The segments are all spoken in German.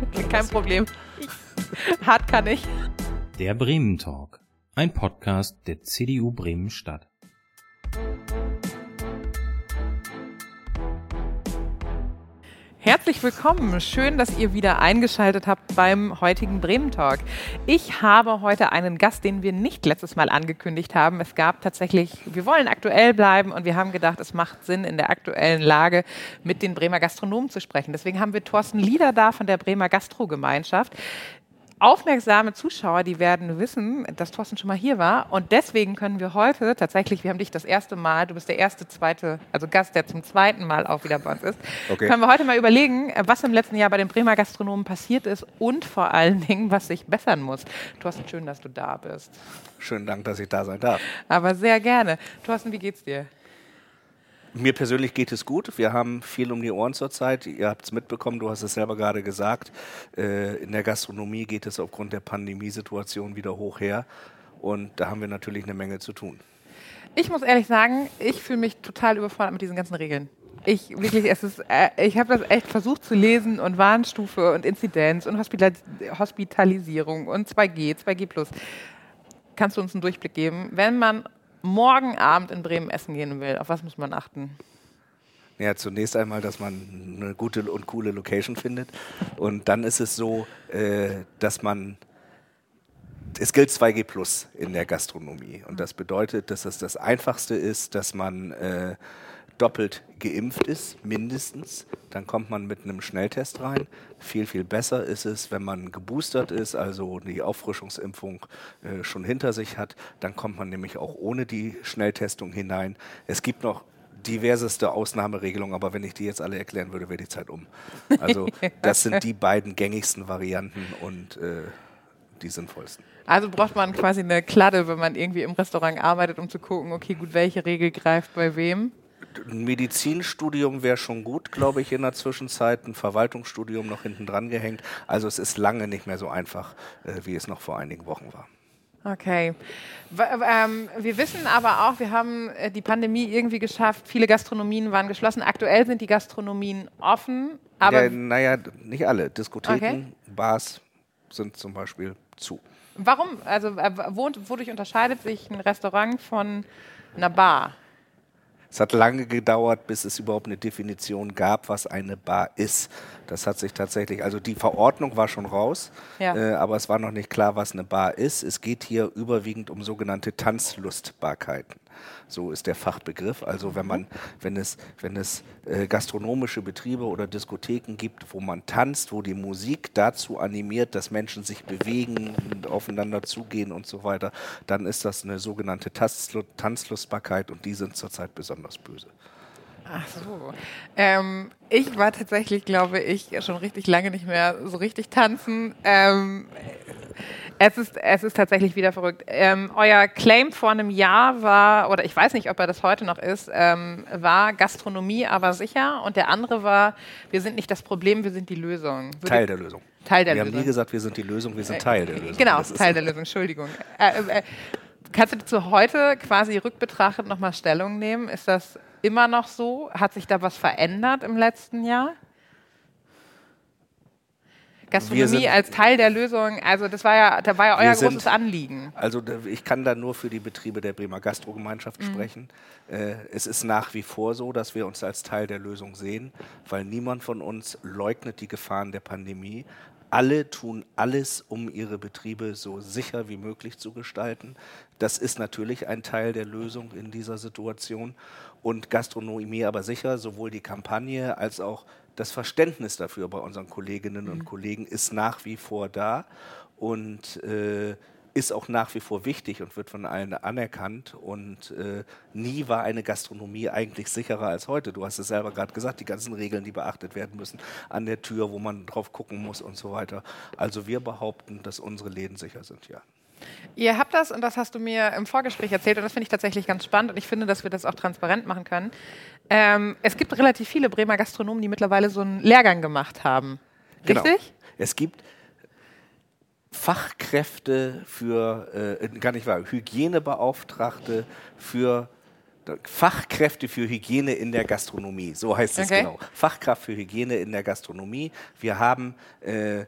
Kein Problem. Hart kann ich. Der Bremen Talk. Ein Podcast der CDU Bremen Stadt. Herzlich willkommen. Schön, dass ihr wieder eingeschaltet habt beim heutigen Bremen Talk. Ich habe heute einen Gast, den wir nicht letztes Mal angekündigt haben. Es gab tatsächlich, wir wollen aktuell bleiben und wir haben gedacht, es macht Sinn, in der aktuellen Lage mit den Bremer Gastronomen zu sprechen. Deswegen haben wir Thorsten Lieder da von der Bremer Gastrogemeinschaft aufmerksame Zuschauer, die werden wissen, dass Thorsten schon mal hier war. Und deswegen können wir heute tatsächlich, wir haben dich das erste Mal, du bist der erste, zweite, also Gast, der zum zweiten Mal auch wieder bei uns ist, okay. können wir heute mal überlegen, was im letzten Jahr bei den Bremer Gastronomen passiert ist und vor allen Dingen, was sich bessern muss. Thorsten, schön, dass du da bist. Schönen Dank, dass ich da sein darf. Aber sehr gerne. Thorsten, wie geht's dir? Mir persönlich geht es gut. Wir haben viel um die Ohren zurzeit. Ihr habt es mitbekommen, du hast es selber gerade gesagt. Äh, in der Gastronomie geht es aufgrund der Pandemiesituation wieder hoch her. Und da haben wir natürlich eine Menge zu tun. Ich muss ehrlich sagen, ich fühle mich total überfordert mit diesen ganzen Regeln. Ich wirklich, es ist, äh, ich habe das echt versucht zu lesen und Warnstufe und Inzidenz und Hospital Hospitalisierung und 2G, 2G+. Kannst du uns einen Durchblick geben? Wenn man morgen Abend in Bremen essen gehen will, auf was muss man achten? Ja, zunächst einmal, dass man eine gute und coole Location findet. Und dann ist es so, äh, dass man es gilt 2G Plus in der Gastronomie. Und das bedeutet, dass es das Einfachste ist, dass man äh, doppelt geimpft ist, mindestens, dann kommt man mit einem Schnelltest rein. Viel, viel besser ist es, wenn man geboostert ist, also die Auffrischungsimpfung äh, schon hinter sich hat. Dann kommt man nämlich auch ohne die Schnelltestung hinein. Es gibt noch diverseste Ausnahmeregelungen, aber wenn ich die jetzt alle erklären würde, wäre die Zeit um. Also das sind die beiden gängigsten Varianten und äh, die sinnvollsten. Also braucht man quasi eine Kladde, wenn man irgendwie im Restaurant arbeitet, um zu gucken, okay, gut, welche Regel greift bei wem? Ein Medizinstudium wäre schon gut, glaube ich, in der Zwischenzeit. Ein Verwaltungsstudium noch hinten dran gehängt. Also es ist lange nicht mehr so einfach, äh, wie es noch vor einigen Wochen war. Okay. Ähm, wir wissen aber auch, wir haben äh, die Pandemie irgendwie geschafft. Viele Gastronomien waren geschlossen. Aktuell sind die Gastronomien offen. Aber ja, naja, nicht alle. Diskotheken, okay. Bars sind zum Beispiel zu. Warum? Also äh, wodurch unterscheidet sich ein Restaurant von einer Bar? Es hat lange gedauert, bis es überhaupt eine Definition gab, was eine Bar ist. Das hat sich tatsächlich, also die Verordnung war schon raus, ja. äh, aber es war noch nicht klar, was eine Bar ist. Es geht hier überwiegend um sogenannte Tanzlustbarkeiten. So ist der Fachbegriff. Also wenn man, wenn es, wenn es äh, gastronomische Betriebe oder Diskotheken gibt, wo man tanzt, wo die Musik dazu animiert, dass Menschen sich bewegen, aufeinander zugehen und so weiter, dann ist das eine sogenannte Tanzlustbarkeit und die sind zurzeit besonders böse. Ach so. Ähm, ich war tatsächlich, glaube ich, schon richtig lange nicht mehr so richtig tanzen. Ähm, es ist, es ist tatsächlich wieder verrückt. Ähm, euer Claim vor einem Jahr war, oder ich weiß nicht, ob er das heute noch ist, ähm, war Gastronomie aber sicher. Und der andere war, wir sind nicht das Problem, wir sind die Lösung. Würde Teil der Lösung. Teil der wir Lösung. haben nie gesagt, wir sind die Lösung, wir sind Teil der Lösung. Genau, Teil der Lösung, Entschuldigung. Äh, äh, kannst du zu heute quasi rückbetrachtet nochmal Stellung nehmen? Ist das immer noch so? Hat sich da was verändert im letzten Jahr? Gastronomie als Teil der Lösung, also das war ja, da war ja euer großes sind, Anliegen. Also ich kann da nur für die Betriebe der Bremer Gastrogemeinschaft mhm. sprechen. Äh, es ist nach wie vor so, dass wir uns als Teil der Lösung sehen, weil niemand von uns leugnet die Gefahren der Pandemie. Alle tun alles, um ihre Betriebe so sicher wie möglich zu gestalten. Das ist natürlich ein Teil der Lösung in dieser Situation. Und Gastronomie aber sicher, sowohl die Kampagne als auch das Verständnis dafür bei unseren Kolleginnen und mhm. Kollegen ist nach wie vor da und äh, ist auch nach wie vor wichtig und wird von allen anerkannt. Und äh, nie war eine Gastronomie eigentlich sicherer als heute. Du hast es selber gerade gesagt, die ganzen Regeln, die beachtet werden müssen, an der Tür, wo man drauf gucken muss und so weiter. Also wir behaupten, dass unsere Läden sicher sind, ja. Ihr habt das, und das hast du mir im Vorgespräch erzählt, und das finde ich tatsächlich ganz spannend, und ich finde, dass wir das auch transparent machen können. Ähm, es gibt relativ viele Bremer Gastronomen, die mittlerweile so einen Lehrgang gemacht haben. Genau. Richtig? Genau. Es gibt Fachkräfte für, äh, gar nicht wahr, Hygienebeauftragte für Fachkräfte für Hygiene in der Gastronomie, so heißt es Okay. genau. Fachkraft für Hygiene in der Gastronomie. Wir haben äh,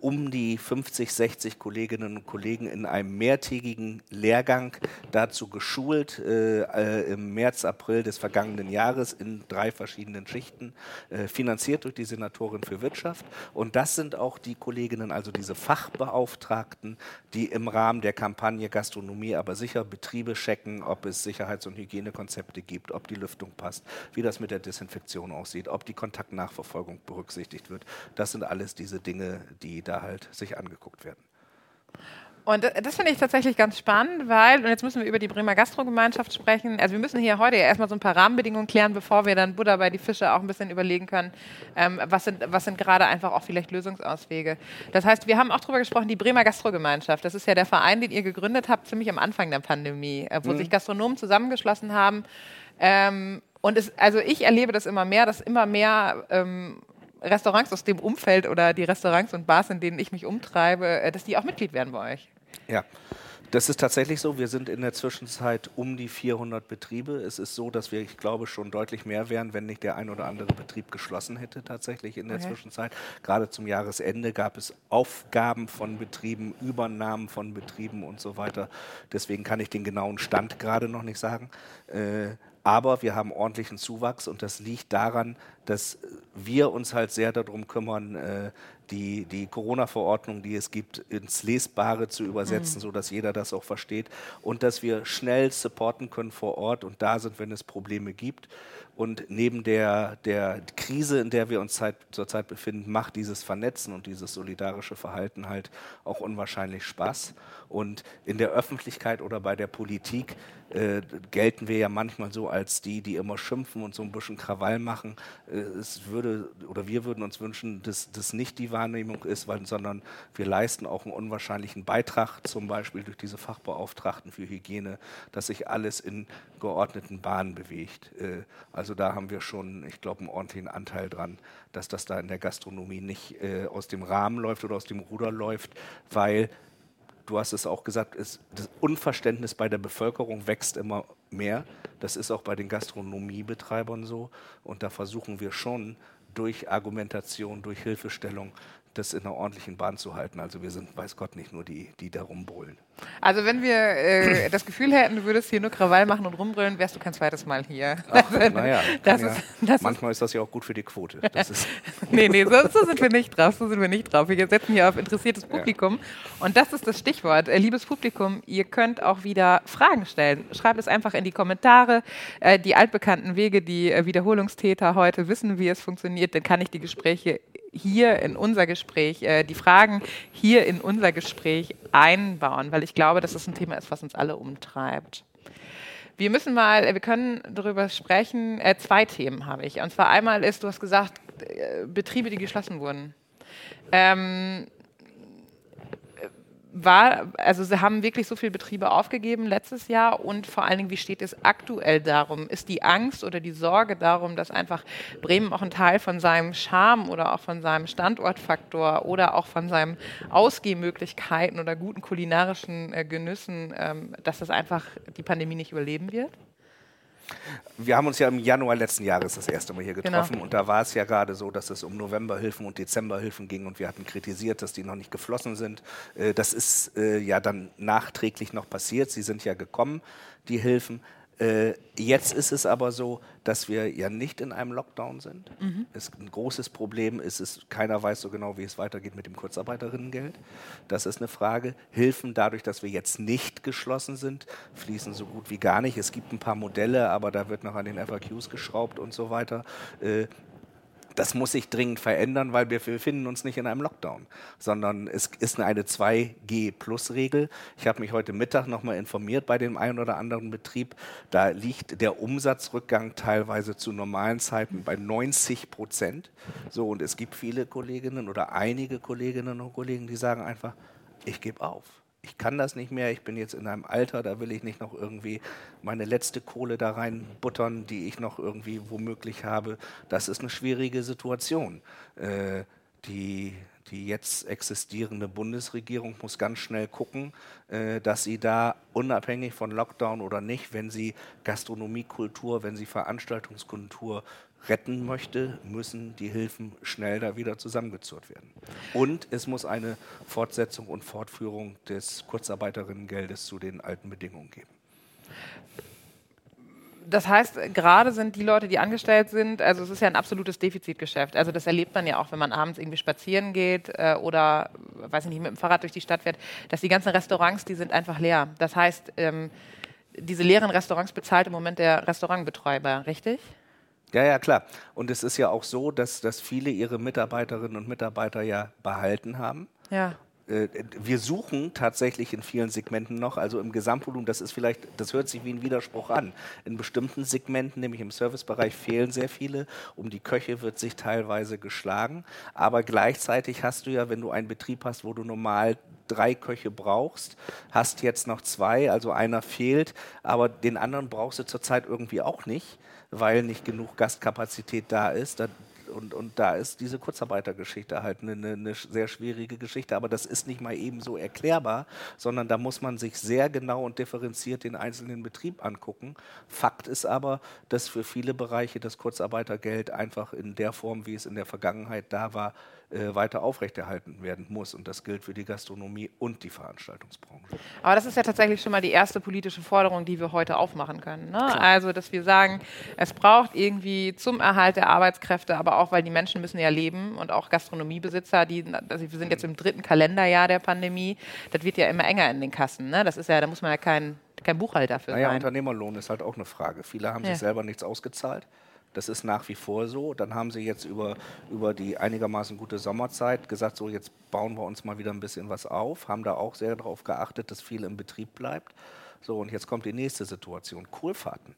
um die 50, 60 Kolleginnen und Kollegen in einem mehrtägigen Lehrgang dazu geschult, äh, äh, im März, April des vergangenen Jahres in drei verschiedenen Schichten, äh, finanziert durch die Senatorin für Wirtschaft. Und das sind auch die Kolleginnen, also diese Fachbeauftragten, die im Rahmen der Kampagne Gastronomie aber sicher Betriebe checken, ob es Sicherheits- und Hygienekonzepte gibt, ob die Lüftung passt, wie das mit der Desinfektion aussieht, ob die Kontaktnachverfolgung berücksichtigt wird. Das sind alles diese Dinge, die da halt sich angeguckt werden. Und das finde ich tatsächlich ganz spannend, weil, und jetzt müssen wir über die Bremer Gastrogemeinschaft sprechen. Also wir müssen hier heute ja erstmal so ein paar Rahmenbedingungen klären, bevor wir dann Buddha bei die Fische auch ein bisschen überlegen können, ähm, was sind, was sind gerade einfach auch vielleicht Lösungsauswege. Das heißt, wir haben auch darüber gesprochen, die Bremer Gastrogemeinschaft, das ist ja der Verein, den ihr gegründet habt, ziemlich am Anfang der Pandemie, äh, wo sich Gastronomen zusammengeschlossen haben. Ähm, und es, also ich erlebe das immer mehr, dass immer mehr ähm, Restaurants aus dem Umfeld oder die Restaurants und Bars, in denen ich mich umtreibe, äh, dass die auch Mitglied werden bei euch. Ja, das ist tatsächlich so. Wir sind in der Zwischenzeit um die 400 Betriebe. Es ist so, dass wir, ich glaube, schon deutlich mehr wären, wenn nicht der ein oder andere Betrieb geschlossen hätte tatsächlich in der Okay. Zwischenzeit. Gerade zum Jahresende gab es Aufgaben von Betrieben, Übernahmen von Betrieben und so weiter. Deswegen kann ich den genauen Stand gerade noch nicht sagen. Äh, aber wir haben ordentlichen Zuwachs und das liegt daran, dass wir uns halt sehr darum kümmern, äh, die, die Corona-Verordnung, die es gibt, ins Lesbare zu übersetzen, sodass jeder das auch versteht und dass wir schnell supporten können vor Ort und da sind, wenn es Probleme gibt. Und neben der, der Krise, in der wir uns Zeit, zurzeit befinden, macht dieses Vernetzen und dieses solidarische Verhalten halt auch unwahrscheinlich Spaß. Und in der Öffentlichkeit oder bei der Politik äh, gelten wir ja manchmal so als die, die immer schimpfen und so ein bisschen Krawall machen. Äh, es würde oder wir würden uns wünschen, dass das nicht die Wahrnehmung ist, sondern wir leisten auch einen unwahrscheinlichen Beitrag, zum Beispiel durch diese Fachbeauftragten für Hygiene, dass sich alles in geordneten Bahnen bewegt. Äh, also da haben wir schon, ich glaube, einen ordentlichen Anteil dran, dass das da in der Gastronomie nicht äh, aus dem Rahmen läuft oder aus dem Ruder läuft, weil du hast es auch gesagt, es, das Unverständnis bei der Bevölkerung wächst immer mehr. Das ist auch bei den Gastronomiebetreibern so. Und da versuchen wir schon durch Argumentation, durch Hilfestellung, das in einer ordentlichen Bahn zu halten. Also wir sind, weiß Gott, nicht nur die, die da rumbrüllen. Also wenn wir äh, das Gefühl hätten, du würdest hier nur Krawall machen und rumbrüllen, wärst du kein zweites Mal hier. Ach, naja, das ist, ja, das manchmal ist das ja auch gut für die Quote. Das ist, nee, nee, so, so sind wir nicht drauf. So sind wir nicht drauf. Wir setzen hier auf interessiertes Publikum. Und das ist das Stichwort. Äh, liebes Publikum, ihr könnt auch wieder Fragen stellen. Schreibt es einfach in die Kommentare. Äh, die altbekannten Wege, die äh, Wiederholungstäter heute wissen, wie es funktioniert, dann kann ich die Gespräche hier in unser Gespräch, die Fragen hier in unser Gespräch einbauen, weil ich glaube, dass das ein Thema ist, was uns alle umtreibt. Wir müssen mal, äh, wir können darüber sprechen. Äh, zwei Themen habe ich. Und zwar einmal ist, du hast gesagt, äh, Betriebe, die geschlossen wurden. Ähm, äh, war, also sie haben wirklich so viele Betriebe aufgegeben letztes Jahr und vor allen Dingen, wie steht es aktuell darum? Ist die Angst oder die Sorge darum, dass einfach Bremen auch ein Teil von seinem Charme oder auch von seinem Standortfaktor oder auch von seinen Ausgehmöglichkeiten oder guten kulinarischen äh, Genüssen, ähm, dass das einfach die Pandemie nicht überleben wird? Wir haben uns ja im Januar letzten Jahres das erste Mal hier Genau. getroffen und da war es ja gerade so, dass es um Novemberhilfen und Dezemberhilfen ging und wir hatten kritisiert, dass die noch nicht geflossen sind. Äh, Das ist äh, ja dann nachträglich noch passiert. Sie sind ja gekommen, die Hilfen. Äh, Jetzt ist es aber so, dass wir ja nicht in einem Lockdown sind. Es, ein großes Problem ist es, keiner weiß so genau, wie es weitergeht mit dem Kurzarbeiterinnengeld. Das ist eine Frage. Hilfen dadurch, dass wir jetzt nicht geschlossen sind, fließen so gut wie gar nicht. Es gibt ein paar Modelle, aber da wird noch an den FAQs geschraubt und so weiter. Das muss sich dringend verändern, weil wir befinden uns nicht in einem Lockdown, sondern es ist eine 2G-Plus-Regel. Ich habe mich heute Mittag nochmal informiert bei dem einen oder anderen Betrieb. Da liegt der Umsatzrückgang teilweise zu normalen Zeiten bei 90 Prozent. So, und es gibt viele Kolleginnen oder einige Kolleginnen und Kollegen, die sagen einfach, ich gebe auf. Ich kann das nicht mehr, ich bin jetzt in einem Alter, da will ich nicht noch irgendwie meine letzte Kohle da reinbuttern, die ich noch irgendwie womöglich habe. Das ist eine schwierige Situation. Äh, die, die jetzt existierende Bundesregierung muss ganz schnell gucken, äh, dass sie da unabhängig von Lockdown oder nicht, wenn sie Gastronomiekultur, wenn sie Veranstaltungskultur retten möchte, müssen die Hilfen schnell da wieder zusammengezurrt werden. Und es muss eine Fortsetzung und Fortführung des Kurzarbeiterinnengeldes zu den alten Bedingungen geben das heißt, gerade sind die Leute, die angestellt sind, also es ist ja ein absolutes Defizitgeschäft. Also das erlebt man ja auch, wenn man abends irgendwie spazieren geht äh, oder, weiß ich nicht, mit dem Fahrrad durch die Stadt fährt, dass die ganzen Restaurants, die sind einfach leer. Das heißt, ähm, diese leeren Restaurants bezahlt im Moment der Restaurantbetreiber, richtig? Ja, ja, klar. Und es ist ja auch so, dass, dass viele ihre Mitarbeiterinnen und Mitarbeiter ja behalten haben. Ja. Äh, wir suchen tatsächlich in vielen Segmenten noch, also im Gesamtvolumen, das ist vielleicht, das hört sich wie ein Widerspruch an. In bestimmten Segmenten, nämlich im Servicebereich, fehlen sehr viele. Um die Köche wird sich teilweise geschlagen. Aber gleichzeitig hast du ja, wenn du einen Betrieb hast, wo du normal drei Köche brauchst, hast jetzt noch zwei, also einer fehlt, aber den anderen brauchst du zurzeit irgendwie auch nicht, weil nicht genug Gastkapazität da ist. Da und, und da ist diese Kurzarbeitergeschichte halt eine, eine, sehr schwierige Geschichte. Aber das ist nicht mal eben so erklärbar, sondern da muss man sich sehr genau und differenziert den einzelnen Betrieb angucken. Fakt ist aber, dass für viele Bereiche das Kurzarbeitergeld einfach in der Form, wie es in der Vergangenheit da war, äh, weiter aufrechterhalten werden muss. Und das gilt für die Gastronomie und die Veranstaltungsbranche. Aber das ist ja tatsächlich schon mal die erste politische Forderung, die wir heute aufmachen können. Ne? Also, dass wir sagen, es braucht irgendwie zum Erhalt der Arbeitskräfte, aber auch, weil die Menschen müssen ja leben und auch Gastronomiebesitzer, die, also wir sind jetzt im dritten Kalenderjahr der Pandemie, das wird ja immer enger in den Kassen. Ne? Das ist ja, da muss man ja kein, kein Buchhalter für naja, sein. Unternehmerlohn ist halt auch eine Frage. Viele haben ja. sich selber nichts ausgezahlt. Das ist nach wie vor so. Dann haben sie jetzt über, über die einigermaßen gute Sommerzeit gesagt, so jetzt bauen wir uns mal wieder ein bisschen was auf, haben da auch sehr darauf geachtet, dass viel im Betrieb bleibt. So, und jetzt kommt die nächste Situation. Kohlfahrten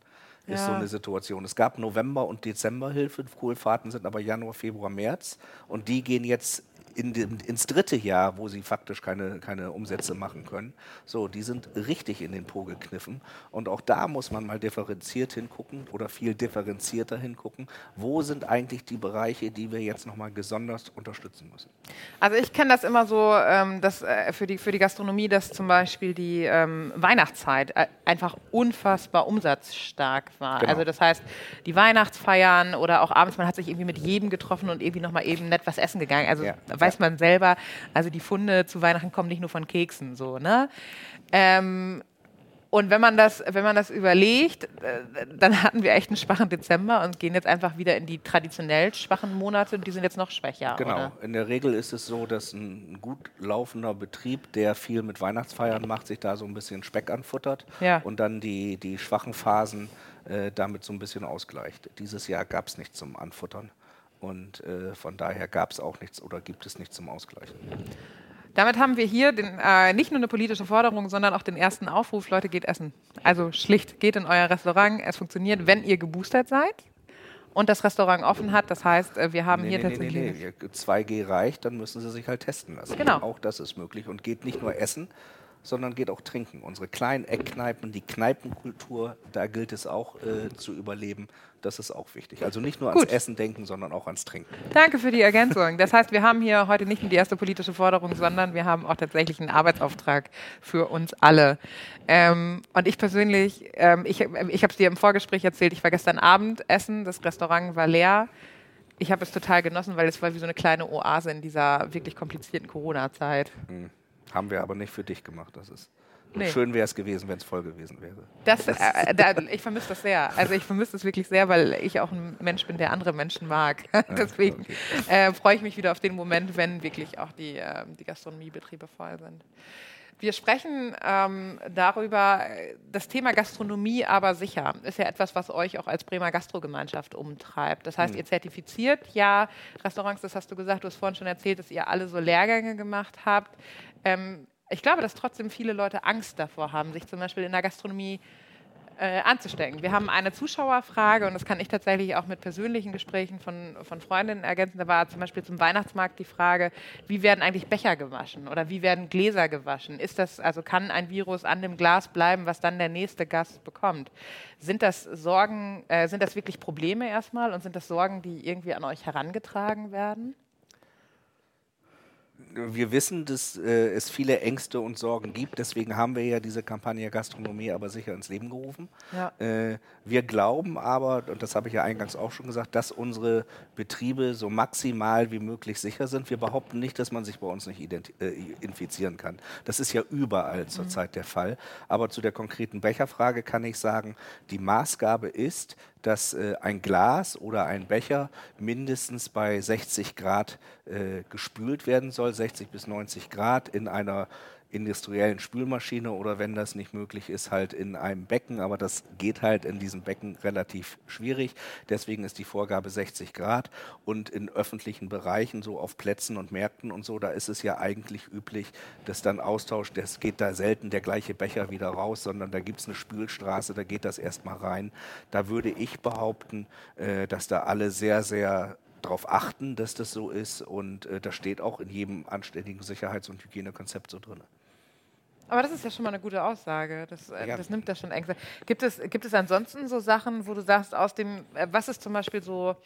ist ja. so eine Situation. Es gab November- und Dezemberhilfe. Kohlfahrten sind aber Januar, Februar, März. Und die gehen jetzt in dem, ins dritte Jahr, wo sie faktisch keine, keine Umsätze machen können. So, die sind richtig in den Po gekniffen. Und auch da muss man mal differenziert hingucken oder viel differenzierter hingucken. Wo sind eigentlich die Bereiche, die wir jetzt nochmal besonders unterstützen müssen? Also ich kenne das immer so, ähm, dass äh, für, die, für die Gastronomie, dass zum Beispiel die ähm, Weihnachtszeit äh, einfach unfassbar umsatzstark war. Genau. Also das heißt, die Weihnachtsfeiern oder auch abends, man hat sich irgendwie mit jedem getroffen und irgendwie nochmal eben nett was essen gegangen. Also ja weiß man selber, also die Funde zu Weihnachten kommen nicht nur von Keksen, so, ne? Ähm, und wenn man das, wenn man das überlegt, äh, dann hatten wir echt einen schwachen Dezember und gehen jetzt einfach wieder in die traditionell schwachen Monate und die sind jetzt noch schwächer. Genau. Oder? In der Regel ist es so, dass ein gut laufender Betrieb, der viel mit Weihnachtsfeiern macht, sich da so ein bisschen Speck anfuttert ja. und dann die, die schwachen Phasen äh, damit so ein bisschen ausgleicht. Dieses Jahr gab es nichts zum Anfuttern. Und äh, von daher gab es auch nichts oder gibt es nichts zum Ausgleichen. Damit haben wir hier den, äh, nicht nur eine politische Forderung, sondern auch den ersten Aufruf, Leute, geht essen. Also schlicht, geht in euer Restaurant. Es funktioniert, wenn ihr geboostert seid und das Restaurant offen hat. Das heißt, äh, wir haben nee, hier nee, tatsächlich... Nee, nee, 2G reicht, dann müssen sie sich halt testen lassen. Genau. Auch das ist möglich und geht nicht nur essen, sondern geht auch trinken. Unsere kleinen Eckkneipen, die Kneipenkultur, da gilt es auch äh, zu überleben. Das ist auch wichtig. Also nicht nur ans Gut. Essen denken, sondern auch ans Trinken. Danke für die Ergänzung. Das heißt, wir haben hier heute nicht nur die erste politische Forderung, sondern wir haben auch tatsächlich einen Arbeitsauftrag für uns alle. Ähm, und ich persönlich, ähm, ich, ich habe es dir im Vorgespräch erzählt, ich war gestern Abend essen, das Restaurant war leer. Ich habe es total genossen, weil es war wie so eine kleine Oase in dieser wirklich komplizierten Corona-Zeit. Mhm. Haben wir aber nicht für dich gemacht. Das ist nee. schön wäre es gewesen, wenn es voll gewesen wäre. Das, das äh, da, ich vermisse das sehr. Also ich vermisse das wirklich sehr, weil ich auch ein Mensch bin, der andere Menschen mag. Deswegen okay. äh, freue ich mich wieder auf den Moment, wenn wirklich auch die, äh, die Gastronomiebetriebe voll sind. Wir sprechen ähm, darüber, das Thema Gastronomie aber sicher ist ja etwas, was euch auch als Bremer Gastrogemeinschaft umtreibt. Das heißt, mhm. ihr zertifiziert ja Restaurants, das hast du gesagt, du hast vorhin schon erzählt, dass ihr alle so Lehrgänge gemacht habt. Ähm, ich glaube, dass trotzdem viele Leute Angst davor haben, sich zum Beispiel in der Gastronomie äh, anzustecken. Wir haben eine Zuschauerfrage und das kann ich tatsächlich auch mit persönlichen Gesprächen von, von Freundinnen ergänzen. Da war zum Beispiel zum Weihnachtsmarkt die Frage, wie werden eigentlich Becher gewaschen oder wie werden Gläser gewaschen? Ist das, also kann ein Virus an dem Glas bleiben, was dann der nächste Gast bekommt? Sind das Sorgen, äh, sind das wirklich Probleme erstmal und sind das Sorgen, die irgendwie an euch herangetragen werden? Wir wissen, dass äh, es viele Ängste und Sorgen gibt. Deswegen haben wir ja diese Kampagne Gastronomie aber sicher ins Leben gerufen. Ja. Äh, wir glauben aber, und das habe ich ja eingangs auch schon gesagt, dass unsere Betriebe so maximal wie möglich sicher sind. Wir behaupten nicht, dass man sich bei uns nicht äh, infizieren kann. Das ist ja überall mhm. zurzeit der Fall. Aber zu der konkreten Becherfrage kann ich sagen, die Maßgabe ist, dass äh, ein Glas oder ein Becher mindestens bei 60 Grad äh, gespült werden soll, 60 bis 90 Grad in einer industriellen Spülmaschine oder wenn das nicht möglich ist, halt in einem Becken. Aber das geht halt in diesem Becken relativ schwierig. Deswegen ist die Vorgabe 60 Grad. Und in öffentlichen Bereichen, so auf Plätzen und Märkten und so, da ist es ja eigentlich üblich, dass dann austauscht, das geht da selten der gleiche Becher wieder raus, sondern da gibt es eine Spülstraße, da geht das erstmal rein. Da würde ich behaupten, äh, dass da alle sehr, sehr darauf achten, dass das so ist. Und äh, das steht auch in jedem anständigen Sicherheits- und Hygienekonzept so drin. Aber das ist ja schon mal eine gute Aussage. Das, äh, ja. das nimmt ja schon Ängste. Gibt es, gibt es ansonsten so Sachen, wo du sagst, aus dem, äh, was ist zum Beispiel so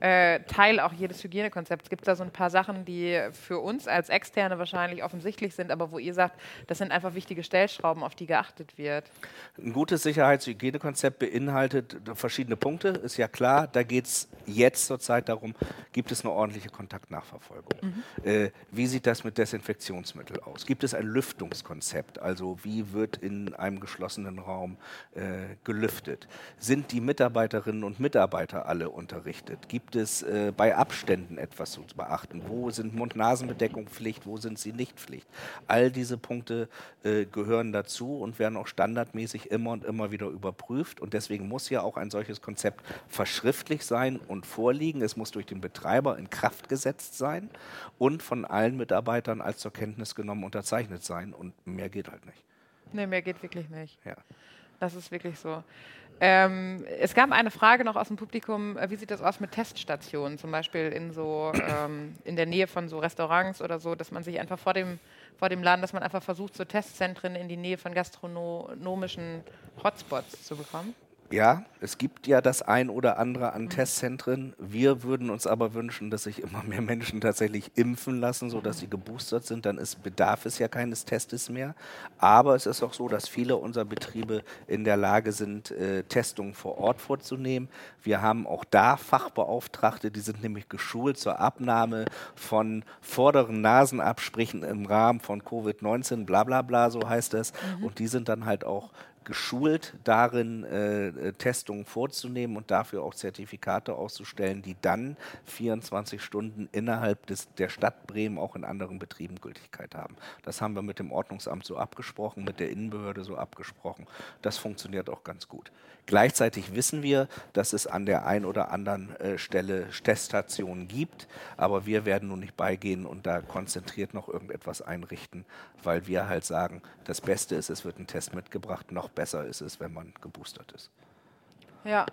äh, Teil auch jedes Hygienekonzepts. Gibt es da so ein paar Sachen, die für uns als Externe wahrscheinlich offensichtlich sind, aber wo ihr sagt, das sind einfach wichtige Stellschrauben, auf die geachtet wird? Ein gutes Sicherheitshygienekonzept beinhaltet verschiedene Punkte, ist ja klar. Da geht es jetzt zurzeit darum, gibt es eine ordentliche Kontaktnachverfolgung? Mhm. Äh, wie sieht das mit Desinfektionsmitteln aus? Gibt es ein Lüftungskonzept? Also wie wird in einem geschlossenen Raum äh, gelüftet? Sind die Mitarbeiterinnen und Mitarbeiter alle unterrichtet? Gibt es äh, bei Abständen etwas zu beachten? Wo sind Mund-Nasen-Bedeckung Pflicht? Wo sind sie nicht Pflicht? All diese Punkte äh, gehören dazu und werden auch standardmäßig immer und immer wieder überprüft. Und deswegen muss ja auch ein solches Konzept verschriftlich sein und vorliegen. Es muss durch den Betreiber in Kraft gesetzt sein und von allen Mitarbeitern als zur Kenntnis genommen unterzeichnet sein. Und mehr geht halt nicht. Nee, mehr geht wirklich nicht. Ja. Das ist wirklich so. Ähm, es gab eine Frage noch aus dem Publikum, äh, wie sieht das aus mit Teststationen, zum Beispiel in so ähm, in der Nähe von so Restaurants oder so, dass man sich einfach vor dem, vor dem Laden, dass man einfach versucht, so Testzentren in die Nähe von gastronomischen Hotspots zu bekommen? Ja, es gibt ja das ein oder andere an. Testzentren. Wir würden uns aber wünschen, dass sich immer mehr Menschen tatsächlich impfen lassen, sodass sie geboostert sind. Dann ist, bedarf es ja keines Testes mehr. Aber es ist auch so, dass viele unserer Betriebe in der Lage sind, äh, Testungen vor Ort vorzunehmen. Wir haben auch da Fachbeauftragte, die sind nämlich geschult zur Abnahme von vorderen Nasenabsprichen im Rahmen von Covid-19, bla bla bla, so heißt es. Mhm. Und die sind dann halt auch geschult darin, äh, äh, Testungen vorzunehmen und dafür auch Zertifikate auszustellen, die dann 24 Stunden innerhalb des, der Stadt Bremen auch in anderen Betrieben Gültigkeit haben. Das haben wir mit dem Ordnungsamt so abgesprochen, mit der Innenbehörde so abgesprochen. Das funktioniert auch ganz gut. Gleichzeitig wissen wir, dass es an der einen oder anderen äh, Stelle Teststationen gibt, aber wir werden nun nicht beigehen und da konzentriert noch irgendetwas einrichten, weil wir halt sagen, das Beste ist, es wird ein Test mitgebracht, noch besser ist es, wenn man geboostert ist. Ja.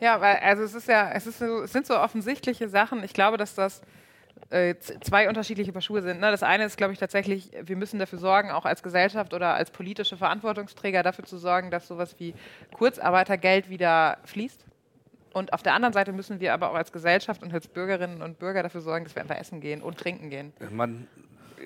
Ja, weil also es ist ja, es, ist so, es sind so offensichtliche Sachen. Ich glaube, dass das äh, zwei unterschiedliche Paar Schuhe sind. Ne? Das eine ist, glaube ich, tatsächlich, wir müssen dafür sorgen, auch als Gesellschaft oder als politische Verantwortungsträger dafür zu sorgen, dass sowas wie Kurzarbeitergeld wieder fließt. Und auf der anderen Seite müssen wir aber auch als Gesellschaft und als Bürgerinnen und Bürger dafür sorgen, dass wir einfach essen gehen und trinken gehen. Man,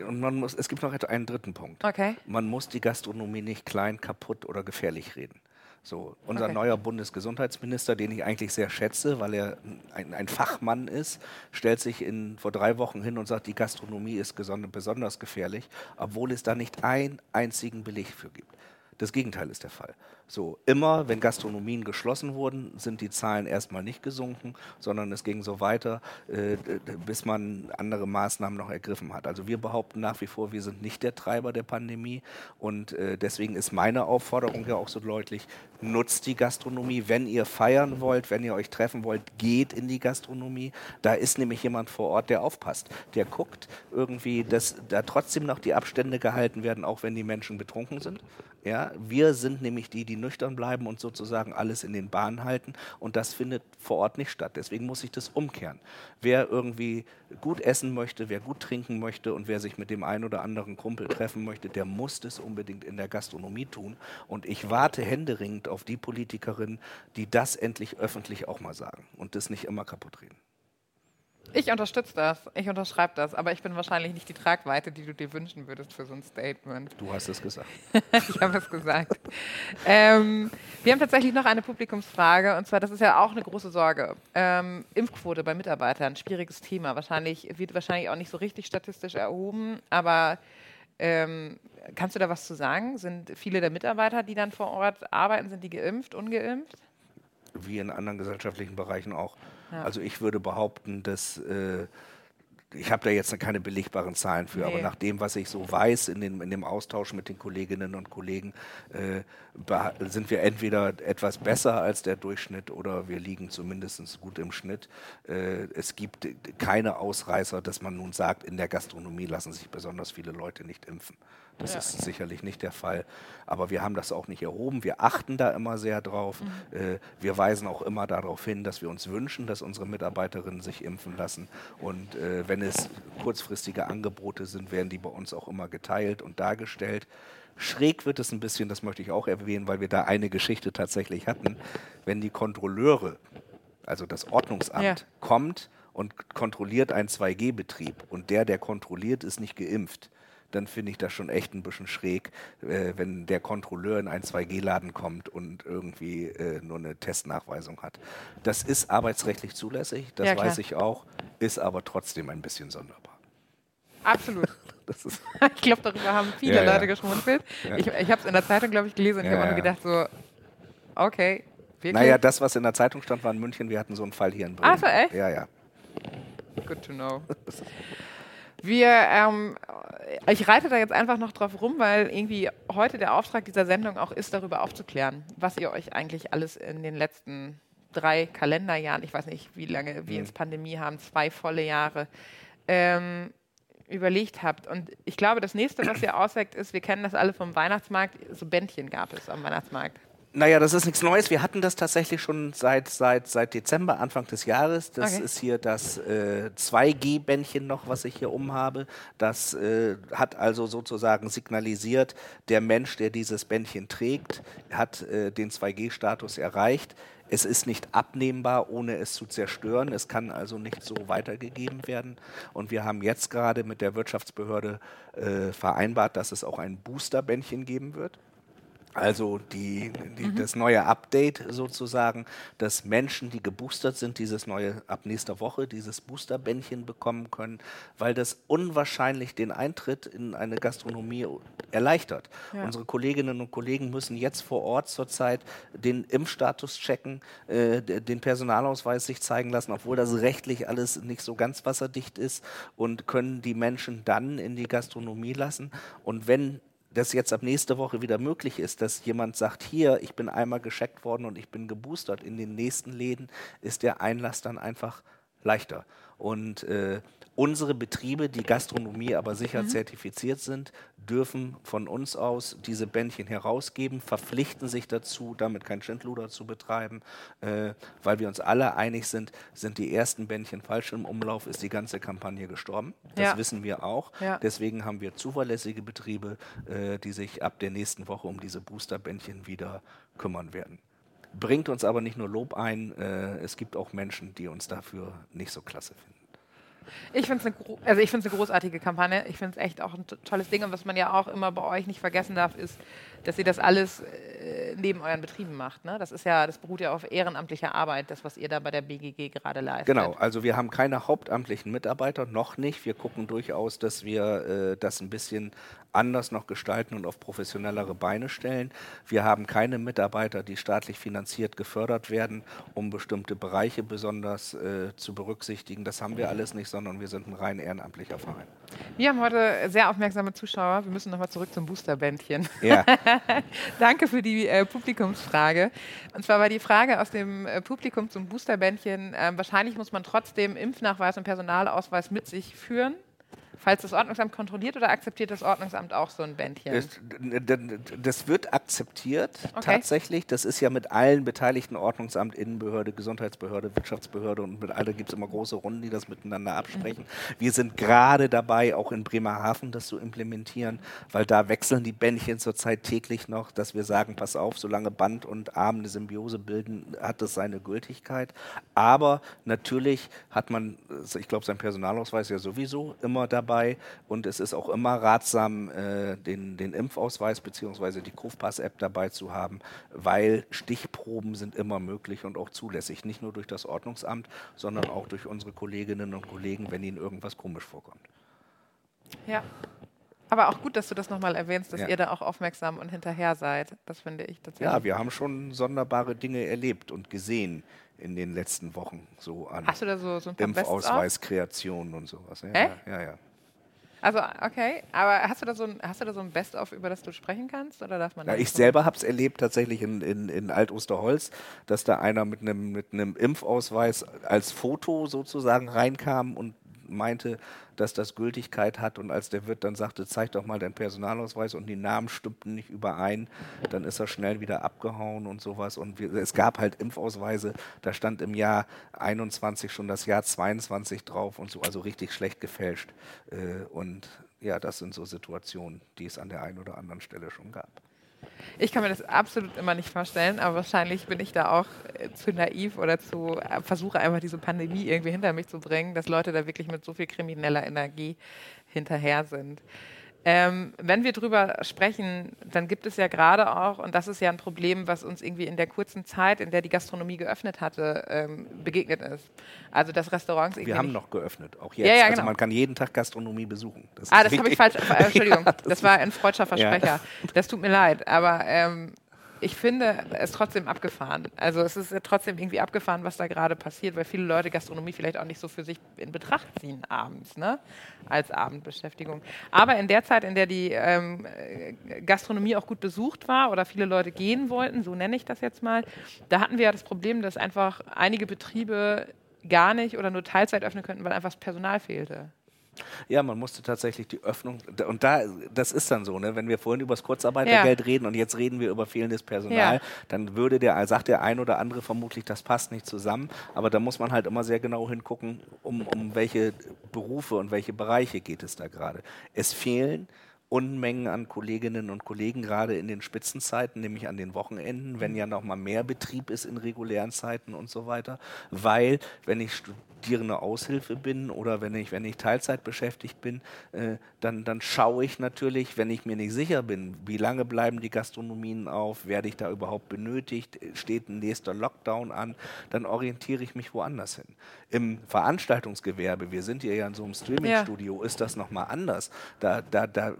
und man muss, es gibt noch einen dritten Punkt. Okay. Man muss die Gastronomie nicht klein, kaputt oder gefährlich reden. So, unser okay. neuer Bundesgesundheitsminister, den ich eigentlich sehr schätze, weil er ein, ein, Fachmann ist, stellt sich in, vor drei Wochen hin und sagt, die Gastronomie ist besonders gefährlich, obwohl es da nicht einen einzigen Beleg für gibt. Das Gegenteil ist der Fall. So, immer, wenn Gastronomien geschlossen wurden, sind die Zahlen erstmal nicht gesunken, sondern es ging so weiter, äh, bis man andere Maßnahmen noch ergriffen hat. Also wir behaupten nach wie vor, wir sind nicht der Treiber der Pandemie und äh, deswegen ist meine Aufforderung ja auch so deutlich, nutzt die Gastronomie, wenn ihr feiern wollt, wenn ihr euch treffen wollt, geht in die Gastronomie. Da ist nämlich jemand vor Ort, der aufpasst, der guckt irgendwie, dass da trotzdem noch die Abstände gehalten werden, auch wenn die Menschen betrunken sind. Ja, wir sind nämlich die, die nüchtern bleiben und sozusagen alles in den Bahnen halten. Und das findet vor Ort nicht statt. Deswegen muss ich das umkehren. Wer irgendwie gut essen möchte, wer gut trinken möchte und wer sich mit dem einen oder anderen Kumpel treffen möchte, der muss das unbedingt in der Gastronomie tun. Und ich warte händeringend auf die Politikerinnen, die das endlich öffentlich auch mal sagen und das nicht immer kaputt reden. Ich unterstütze das, ich unterschreibe das, aber ich bin wahrscheinlich nicht die Tragweite, die du dir wünschen würdest für so ein Statement. Du hast es gesagt. ich habe es gesagt. Ähm, wir haben tatsächlich noch eine Publikumsfrage und zwar, das ist ja auch eine große Sorge. Ähm, Impfquote bei Mitarbeitern, schwieriges Thema. Wahrscheinlich wird wahrscheinlich auch nicht so richtig statistisch erhoben, aber ähm, kannst du da was zu sagen? Sind viele der Mitarbeiter, die dann vor Ort arbeiten, sind die geimpft, ungeimpft? Wie in anderen gesellschaftlichen Bereichen auch. Ja. Also ich würde behaupten, dass äh, ich habe da jetzt keine belegbaren Zahlen für, nee. aber nach dem, was ich so weiß in, den, in dem Austausch mit den Kolleginnen und Kollegen, äh, sind wir entweder etwas besser als der Durchschnitt oder wir liegen zumindest gut im Schnitt. Äh, es gibt keine Ausreißer, dass man nun sagt, in der Gastronomie lassen sich besonders viele Leute nicht impfen. Das ja. ist sicherlich nicht der Fall. Aber wir haben das auch nicht erhoben. Wir achten da immer sehr drauf. Mhm. Äh, wir weisen auch immer darauf hin, dass wir uns wünschen, dass unsere Mitarbeiterinnen sich impfen lassen. Und äh, wenn es kurzfristige Angebote sind, werden die bei uns auch immer geteilt und dargestellt. Schräg wird es ein bisschen, das möchte ich auch erwähnen, weil wir da eine Geschichte tatsächlich hatten. Wenn die Kontrolleure, also das Ordnungsamt, ja. kommt und kontrolliert einen 2G-Betrieb und der, der kontrolliert, ist nicht geimpft, dann finde ich das schon echt ein bisschen schräg, äh, wenn der Kontrolleur in einen 2G-Laden kommt und irgendwie äh, nur eine Testnachweisung hat. Das ist arbeitsrechtlich zulässig, das ja, weiß ich auch, ist aber trotzdem ein bisschen sonderbar. Absolut. ich glaube, darüber haben viele ja, Leute ja. geschmunzelt. Ich, ich habe es in der Zeitung, glaube ich, gelesen und ich habe nur gedacht so, okay, wirklich? Naja, das, was in der Zeitung stand, war in München. Wir hatten so einen Fall hier in Bremen. Ach so, echt? Ja, ja. Good to know. Wir, ähm, ich reite da jetzt einfach noch drauf rum, weil irgendwie heute der Auftrag dieser Sendung auch ist, darüber aufzuklären, was ihr euch eigentlich alles in den letzten drei Kalenderjahren, ich weiß nicht, wie lange wir jetzt mhm. Pandemie haben, zwei volle Jahre, ähm, überlegt habt. Und ich glaube, das nächste, was ihr ausweckt, ist, wir kennen das alle vom Weihnachtsmarkt, so Bändchen gab es am Weihnachtsmarkt. Naja, das ist nichts Neues. Wir hatten das tatsächlich schon seit, seit, seit Dezember, Anfang des Jahres. Das okay. ist hier das äh, 2G-Bändchen noch, was ich hier umhabe. Das äh, hat also sozusagen signalisiert, der Mensch, der dieses Bändchen trägt, hat äh, den 2G-Status erreicht. Es ist nicht abnehmbar, ohne es zu zerstören. Es kann also nicht so weitergegeben werden. Und wir haben jetzt gerade mit der Wirtschaftsbehörde äh, vereinbart, dass es auch ein Booster-Bändchen geben wird. Also die, die, mhm. das neue Update sozusagen, dass Menschen, die geboostert sind, dieses neue ab nächster Woche, dieses Boosterbändchen bekommen können, weil das unwahrscheinlich den Eintritt in eine Gastronomie erleichtert. Ja. Unsere Kolleginnen und Kollegen müssen jetzt vor Ort zurzeit den Impfstatus checken, äh, den Personalausweis sich zeigen lassen, obwohl das rechtlich alles nicht so ganz wasserdicht ist und können die Menschen dann in die Gastronomie lassen. Und wenn das jetzt ab nächste Woche wieder möglich ist, dass jemand sagt, hier, ich bin einmal gescheckt worden und ich bin geboostert, in den nächsten Läden ist der Einlass dann einfach leichter. Und äh, Unsere Betriebe, die Gastronomie aber sicher mhm. zertifiziert sind, dürfen von uns aus diese Bändchen herausgeben, verpflichten sich dazu, damit kein Schindluder zu betreiben, äh, weil wir uns alle einig sind, sind die ersten Bändchen falsch im Umlauf, ist die ganze Kampagne gestorben. Das ja. wissen wir auch. Ja. Deswegen haben wir zuverlässige Betriebe, äh, die sich ab der nächsten Woche um diese Boosterbändchen wieder kümmern werden bringt uns aber nicht nur Lob ein, äh, es gibt auch Menschen, die uns dafür nicht so klasse finden. Ich finde es eine, also eine großartige Kampagne. Ich finde es echt auch ein tolles Ding. Und was man ja auch immer bei euch nicht vergessen darf, ist, dass ihr das alles äh, neben euren Betrieben macht. Ne? Das ist ja, das beruht ja auf ehrenamtlicher Arbeit, das, was ihr da bei der BGG gerade leistet. Genau, also wir haben keine hauptamtlichen Mitarbeiter, noch nicht. Wir gucken durchaus, dass wir äh, das ein bisschen anders noch gestalten und auf professionellere Beine stellen. Wir haben keine Mitarbeiter, die staatlich finanziert gefördert werden, um bestimmte Bereiche besonders äh, zu berücksichtigen. Das haben wir alles nicht, sondern wir sind ein rein ehrenamtlicher Verein. Wir haben heute sehr aufmerksame Zuschauer. Wir müssen nochmal zurück zum Boosterbändchen. Ja. Danke für die äh, Publikumsfrage. Und zwar war die Frage aus dem äh, Publikum zum Boosterbändchen, äh, wahrscheinlich muss man trotzdem Impfnachweis und Personalausweis mit sich führen Falls das Ordnungsamt kontrolliert oder akzeptiert das Ordnungsamt auch so ein Bändchen? Das, das wird akzeptiert okay. tatsächlich. Das ist ja mit allen beteiligten Ordnungsamt, Innenbehörde, Gesundheitsbehörde, Wirtschaftsbehörde und mit allen gibt es immer große Runden, die das miteinander absprechen. Mhm. Wir sind gerade dabei, auch in Bremerhaven das zu implementieren, weil da wechseln die Bändchen zurzeit täglich noch, dass wir sagen, pass auf, solange Band und Arm eine Symbiose bilden, hat das seine Gültigkeit. Aber natürlich hat man, ich glaube, sein Personalausweis ja sowieso immer dabei und es ist auch immer ratsam, äh, den, den Impfausweis bzw. die Kofpass-App dabei zu haben, weil Stichproben sind immer möglich und auch zulässig. Nicht nur durch das Ordnungsamt, sondern auch durch unsere Kolleginnen und Kollegen, wenn ihnen irgendwas komisch vorkommt. Ja. Aber auch gut, dass du das nochmal erwähnst, dass ja. ihr da auch aufmerksam und hinterher seid. Das finde ich tatsächlich. Ja, wir haben schon sonderbare Dinge erlebt und gesehen in den letzten Wochen so an Hast du da so, so ein Impfausweiskreationen und sowas. Ja, äh? ja, ja. Also, okay, aber hast du da so ein, hast du da so ein Best-of, über das du sprechen kannst? Oder darf man ja, ich selber habe es erlebt tatsächlich in, in, in Alt-Osterholz, dass da einer mit einem mit Impfausweis als Foto sozusagen reinkam und meinte, dass das Gültigkeit hat. Und als der Wirt dann sagte, zeig doch mal deinen Personalausweis und die Namen stimmten nicht überein, dann ist er schnell wieder abgehauen und sowas. Und wir, es gab halt Impfausweise, da stand im Jahr 21 schon das Jahr 22 drauf und so, also richtig schlecht gefälscht. Äh, und ja, das sind so Situationen, die es an der einen oder anderen Stelle schon gab. Ich kann mir das absolut immer nicht vorstellen, aber wahrscheinlich bin ich da auch äh, zu naiv oder zu äh, versuche einfach diese Pandemie irgendwie hinter mich zu bringen, dass Leute da wirklich mit so viel krimineller Energie hinterher sind. Ähm, wenn wir drüber sprechen, dann gibt es ja gerade auch, und das ist ja ein Problem, was uns irgendwie in der kurzen Zeit, in der die Gastronomie geöffnet hatte, ähm, begegnet ist. Also dass Restaurants. Wir haben noch geöffnet, auch jetzt. Ja, ja, also genau. man kann jeden Tag Gastronomie besuchen. Das ah, das habe ich falsch. Äh, Entschuldigung, ja, das, das, war ein freudscher Versprecher. Das tut mir leid, aber ähm, ich finde es trotzdem abgefahren. Also es ist trotzdem irgendwie abgefahren, was da gerade passiert, weil viele Leute Gastronomie vielleicht auch nicht so für sich in Betracht ziehen abends, ne? als Abendbeschäftigung. Aber in der Zeit, in der die ähm, Gastronomie auch gut besucht war oder viele Leute gehen wollten, so nenne ich das jetzt mal, da hatten wir ja das Problem, dass einfach einige Betriebe gar nicht oder nur Teilzeit öffnen könnten, weil einfach das Personal fehlte. Ja, man musste tatsächlich die Öffnung, und da, das ist dann so, ne, wenn wir vorhin über das Kurzarbeitergeld ja. reden und jetzt reden wir über fehlendes Personal, ja. dann würde der, sagt der ein oder andere vermutlich, das passt nicht zusammen, aber da muss man halt immer sehr genau hingucken, um, um welche Berufe und welche Bereiche geht es da gerade. Es fehlen Unmengen an Kolleginnen und Kollegen, gerade in den Spitzenzeiten, nämlich an den Wochenenden, wenn ja noch mal mehr Betrieb ist in regulären Zeiten und so weiter. Weil, wenn ich studierende Aushilfe bin oder wenn ich, wenn ich Teilzeit beschäftigt bin, äh, dann, dann schaue ich natürlich, wenn ich mir nicht sicher bin, wie lange bleiben die Gastronomien auf, werde ich da überhaupt benötigt, steht ein nächster Lockdown an, dann orientiere ich mich woanders hin. Im Veranstaltungsgewerbe, wir sind hier ja in so einem Streamingstudio, ja. ist das nochmal anders. Da, da, da,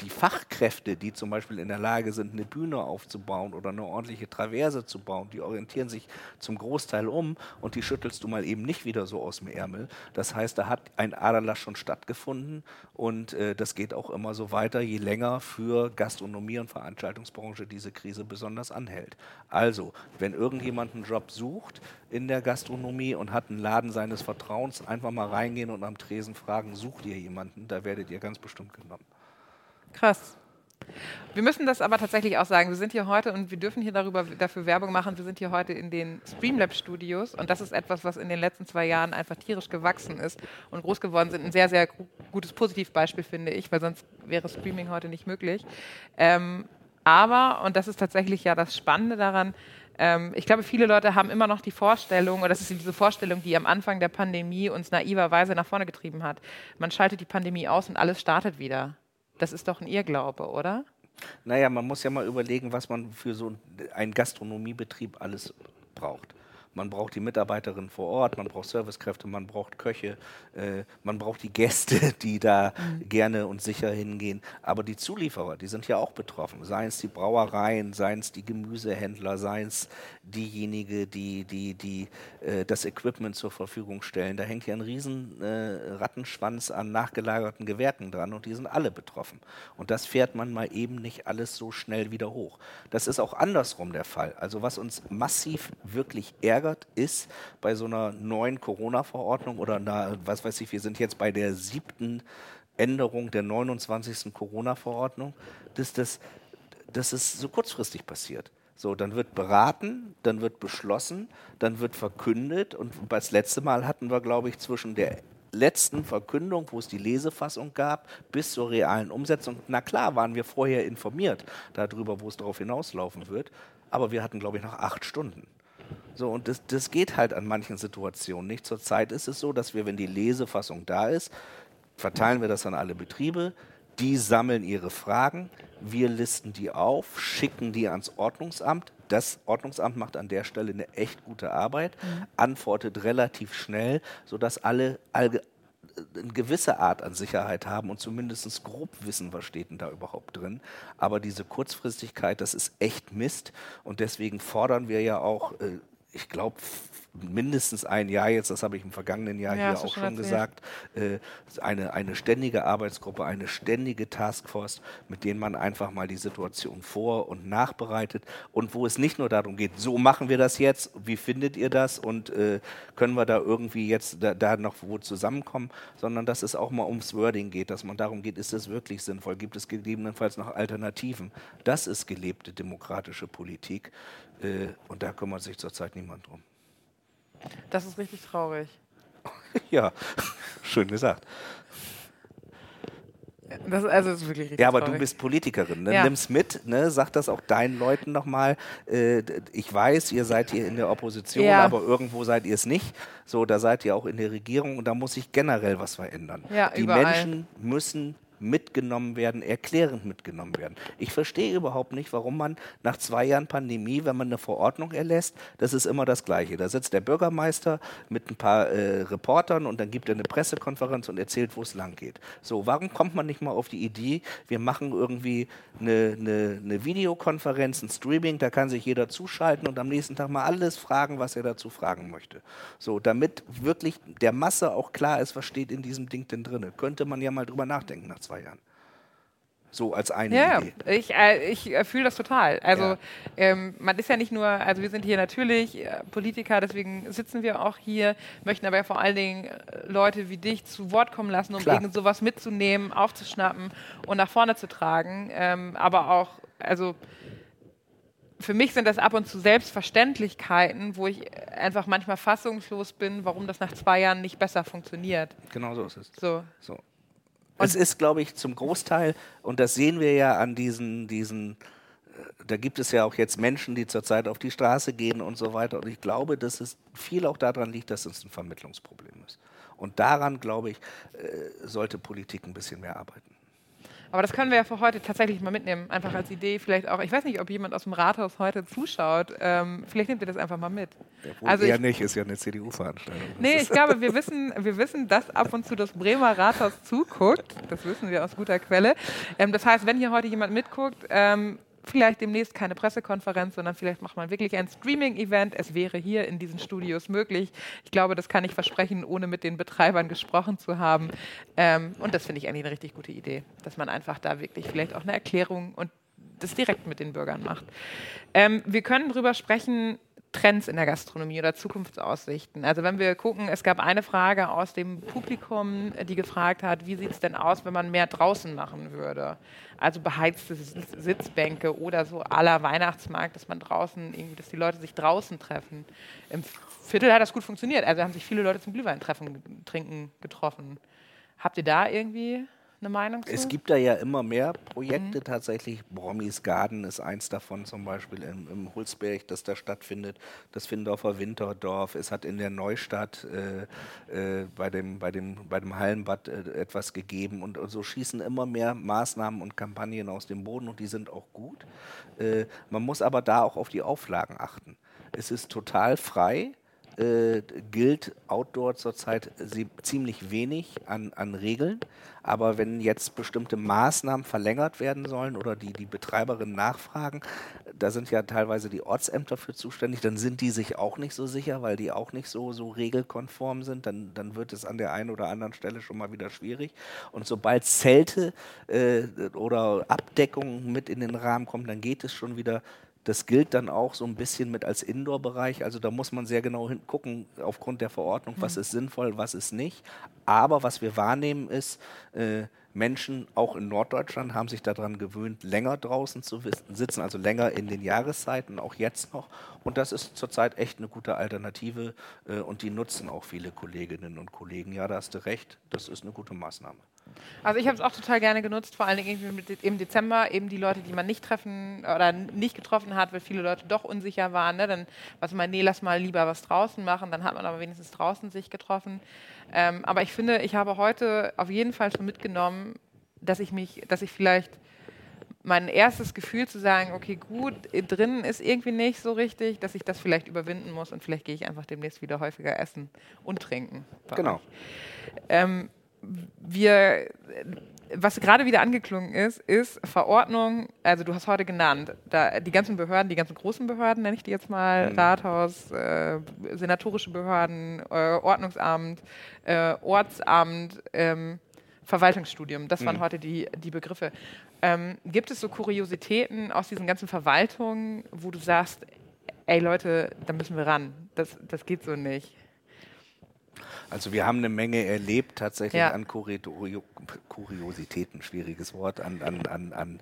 die Fachkräfte, die zum Beispiel in der Lage sind, eine Bühne aufzubauen oder eine ordentliche Traverse zu bauen, die orientieren sich zum Großteil um und die schüttelst du mal eben nicht wieder so aus dem Ärmel. Das heißt, da hat ein Aderlass schon stattgefunden und äh, das geht auch immer so weiter, je länger für Gastronomie und Veranstaltungsbranche diese Krise besonders anhält. Also, wenn irgendjemand einen Job sucht in der Gastronomie und hat einen Laden seines Vertrauens, einfach mal reingehen und am Tresen fragen, sucht ihr jemanden? Da werdet ihr ganz bestimmt genommen. Krass. Wir müssen das aber tatsächlich auch sagen. Wir sind hier heute und wir dürfen hier darüber dafür Werbung machen. Wir sind hier heute in den Streamlab-Studios und das ist etwas, was in den letzten zwei Jahren einfach tierisch gewachsen ist und groß geworden sind. Ein sehr, sehr gutes Positivbeispiel, finde ich, weil sonst wäre Streaming heute nicht möglich. Ähm, aber, und das ist tatsächlich ja das Spannende daran, ähm, ich glaube, viele Leute haben immer noch die Vorstellung, oder das ist diese Vorstellung, die am Anfang der Pandemie uns naiverweise nach vorne getrieben hat. Man schaltet die Pandemie aus und alles startet wieder. Das ist doch ein Irrglaube, oder? Naja, man muss ja mal überlegen, was man für so einen Gastronomiebetrieb alles braucht. Man braucht die Mitarbeiterinnen vor Ort, man braucht Servicekräfte, man braucht Köche, äh, man braucht die Gäste, die da mhm. gerne und sicher hingehen. Aber die Zulieferer, die sind ja auch betroffen. Seien es die Brauereien, seien es die Gemüsehändler, seien es diejenigen, die, die, die äh, das Equipment zur Verfügung stellen. Da hängt ja ein riesen äh, Rattenschwanz an nachgelagerten Gewerken dran und die sind alle betroffen. Und das fährt man mal eben nicht alles so schnell wieder hoch. Das ist auch andersrum der Fall. Also was uns massiv wirklich ärgert, geärgert ist bei so einer neuen Corona-Verordnung oder einer, was weiß ich, wir sind jetzt bei der siebten Änderung der 29. Corona-Verordnung, dass das, dass es so kurzfristig passiert. So, dann wird beraten, dann wird beschlossen, dann wird verkündet und das letzte Mal hatten wir, glaube ich, zwischen der letzten Verkündung, wo es die Lesefassung gab, bis zur realen Umsetzung. Na klar, waren wir vorher informiert darüber, wo es darauf hinauslaufen wird, aber wir hatten, glaube ich, noch acht Stunden. So, und das, das geht halt an manchen Situationen nicht. Zurzeit ist es so, dass wir, wenn die Lesefassung da ist, verteilen wir das an alle Betriebe. Die sammeln ihre Fragen, wir listen die auf, schicken die ans Ordnungsamt. Das Ordnungsamt macht an der Stelle eine echt gute Arbeit, mhm. antwortet relativ schnell, sodass alle, alle eine gewisse Art an Sicherheit haben und zumindest grob wissen, was steht denn da überhaupt drin. Aber diese Kurzfristigkeit, das ist echt Mist. Und deswegen fordern wir ja auch, äh, ich glaube, mindestens ein Jahr jetzt, das habe ich im vergangenen Jahr ja, hier auch schon, gesagt, äh, eine, eine ständige Arbeitsgruppe, eine ständige Taskforce, mit denen man einfach mal die Situation vor- und nachbereitet und wo es nicht nur darum geht, so machen wir das jetzt, wie findet ihr das und äh, können wir da irgendwie jetzt da, da, noch wo zusammenkommen, sondern dass es auch mal ums Wording geht, dass man darum geht, ist es wirklich sinnvoll, gibt es gegebenenfalls noch Alternativen. Das ist gelebte demokratische Politik und da kümmert sich zurzeit niemand drum. Das ist richtig traurig. ja, schön gesagt. Das, also das ist wirklich richtig ja, aber traurig. du bist Politikerin. Ne? Ja. Nimm's mit, ne? sag das auch deinen Leuten nochmal. Äh, ich weiß, ihr seid hier in der Opposition, ja. aber irgendwo seid ihr es nicht. So, da seid ihr auch in der Regierung und da muss sich generell was verändern. Ja, Die überall. Menschen müssen mitgenommen werden, erklärend mitgenommen werden. Ich verstehe überhaupt nicht, warum man nach zwei Jahren Pandemie, wenn man eine Verordnung erlässt, das ist immer das Gleiche. Da sitzt der Bürgermeister mit ein paar äh, Reportern und dann gibt er eine Pressekonferenz und erzählt, wo es lang geht. So, warum kommt man nicht mal auf die Idee, wir machen irgendwie eine, eine, eine Videokonferenz, ein Streaming, da kann sich jeder zuschalten und am nächsten Tag mal alles fragen, was er dazu fragen möchte. So, damit wirklich der Masse auch klar ist, was steht in diesem Ding denn drin. Könnte man ja mal drüber nachdenken nach zwei Jahren. So als eine ja, Idee. Ich, äh, ich äh, fühle das total. Also ja. ähm, man ist ja nicht nur, also wir sind hier natürlich äh, Politiker, deswegen sitzen wir auch hier, möchten aber ja vor allen Dingen äh, Leute wie dich zu Wort kommen lassen, um Klar. irgend sowas mitzunehmen, aufzuschnappen und nach vorne zu tragen. Ähm, aber auch, also für mich sind das ab und zu Selbstverständlichkeiten, wo ich einfach manchmal fassungslos bin, warum das nach zwei Jahren nicht besser funktioniert. Genau so ist es. So. so. Es ist, glaube ich, zum Großteil, und das sehen wir ja an diesen, diesen, äh, da gibt es ja auch jetzt Menschen, die zurzeit auf die Straße gehen und so weiter. Und ich glaube, dass es viel auch daran liegt, dass es ein Vermittlungsproblem ist. Und daran, glaube ich, äh, sollte Politik ein bisschen mehr arbeiten. Aber das können wir ja für heute tatsächlich mal mitnehmen, einfach als Idee. Vielleicht auch, ich weiß nicht, ob jemand aus dem Rathaus heute zuschaut. Ähm, vielleicht nehmt ihr das einfach mal mit. Ja, also eher ich, nicht, ist ja eine CDU-Veranstaltung. Nee, ich glaube, wir wissen, wir wissen, dass ab und zu das Bremer Rathaus zuguckt. Das wissen wir aus guter Quelle. Ähm, das heißt, wenn hier heute jemand mitguckt, ähm, vielleicht demnächst keine Pressekonferenz, sondern vielleicht macht man wirklich ein Streaming-Event. Es wäre hier in diesen Studios möglich. Ich glaube, das kann ich versprechen, ohne mit den Betreibern gesprochen zu haben. Ähm, und das finde ich eigentlich eine richtig gute Idee, dass man einfach da wirklich vielleicht auch eine Erklärung und das direkt mit den Bürgern macht. Ähm, wir können darüber sprechen, Trends in der Gastronomie oder Zukunftsaussichten. Also wenn wir gucken, es gab eine Frage aus dem Publikum, die gefragt hat, wie sieht es denn aus, wenn man mehr draußen machen würde? Also beheizte Sitzbänke oder so aller Weihnachtsmarkt, dass man draußen irgendwie, dass die Leute sich draußen treffen. Im Viertel hat das gut funktioniert. Also haben sich viele Leute zum Glühwein-Treffen trinken getroffen. Habt ihr da irgendwie eine Meinung zu? Es gibt da ja immer mehr Projekte mhm. tatsächlich. Brommis Garden ist eins davon zum Beispiel im, im Hulsberg, das da stattfindet. Das Findorfer Winterdorf. Es hat in der Neustadt äh, äh, bei, dem, bei, dem, bei dem Hallenbad äh, etwas gegeben. Und, und, so schießen immer mehr Maßnahmen und Kampagnen aus dem Boden und die sind auch gut. Äh, man muss aber da auch auf die Auflagen achten. Es ist total frei äh, gilt Outdoor zurzeit ziemlich wenig an, an Regeln. Aber wenn jetzt bestimmte Maßnahmen verlängert werden sollen oder die, die Betreiberinnen nachfragen, da sind ja teilweise die Ortsämter für zuständig, dann sind die sich auch nicht so sicher, weil die auch nicht so, so regelkonform sind. Dann, dann wird es an der einen oder anderen Stelle schon mal wieder schwierig. Und sobald Zelte äh, oder Abdeckungen mit in den Rahmen kommen, dann geht es schon wieder Das gilt dann auch so ein bisschen mit als Indoor-Bereich. Also da muss man sehr genau hingucken aufgrund der Verordnung, was mhm. ist sinnvoll, was ist nicht. Aber was wir wahrnehmen ist, äh, Menschen, auch in Norddeutschland, haben sich daran gewöhnt, länger draußen zu sitzen, also länger in den Jahreszeiten, auch jetzt noch. Und das ist zurzeit echt eine gute Alternative äh, und die nutzen auch viele Kolleginnen und Kollegen. Ja, da hast du recht, das ist eine gute Maßnahme. Also ich habe es auch total gerne genutzt, vor allen Dingen im Dezember, eben die Leute, die man nicht treffen oder nicht getroffen hat, weil viele Leute doch unsicher waren. Ne? Dann was man, nee, lass mal lieber was draußen machen, dann hat man aber wenigstens draußen sich getroffen. Ähm, aber ich finde, ich habe heute auf jeden Fall schon mitgenommen, dass ich mich, dass ich vielleicht mein erstes Gefühl zu sagen, okay, gut, drinnen ist irgendwie nicht so richtig, dass ich das vielleicht überwinden muss und vielleicht gehe ich einfach demnächst wieder häufiger essen und trinken. Genau. Ähm, wir, was gerade wieder angeklungen ist, ist Verordnung, also du hast heute genannt, da die ganzen Behörden, die ganzen großen Behörden, nenne ich die jetzt mal, mhm. Rathaus, äh, senatorische Behörden, äh, Ordnungsamt, äh, Ortsamt, ähm, Verwaltungsstudium, das waren mhm. heute die, die Begriffe. Ähm, gibt es so Kuriositäten aus diesen ganzen Verwaltungen, wo du sagst, ey Leute, da müssen wir ran, das, das geht so nicht? Also wir haben eine Menge erlebt tatsächlich ja. an Kuriositäten, schwieriges Wort, an, an, an, an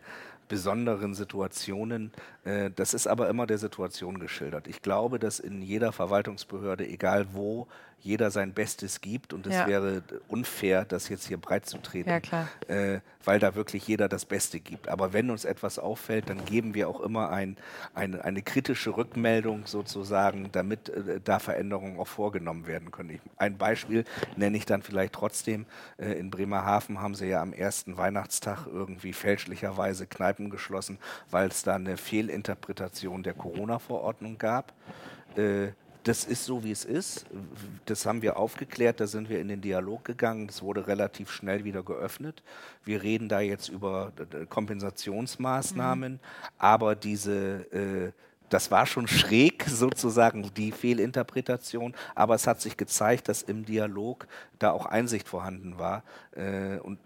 besonderen Situationen. Äh, das ist aber immer der Situation geschildert. Ich glaube, dass in jeder Verwaltungsbehörde, egal wo, jeder sein Bestes gibt und es ja. wäre unfair, das jetzt hier breit zu treten, ja, äh, weil da wirklich jeder das Beste gibt. Aber wenn uns etwas auffällt, dann geben wir auch immer ein, ein, eine kritische Rückmeldung sozusagen, damit äh, da Veränderungen auch vorgenommen werden können. Ich, ein Beispiel nenne ich dann vielleicht trotzdem. Äh, in Bremerhaven haben sie ja am ersten Weihnachtstag irgendwie fälschlicherweise Kneipen geschlossen, weil es da eine Fehlinterpretation der Corona-Verordnung gab. Äh, das ist so, wie es ist. Das haben wir aufgeklärt, da sind wir in den Dialog gegangen. Das wurde relativ schnell wieder geöffnet. Wir reden da jetzt über äh, Kompensationsmaßnahmen, mhm. aber diese äh, das war schon schräg sozusagen die Fehlinterpretation, aber es hat sich gezeigt, dass im Dialog da auch Einsicht vorhanden war. Äh, und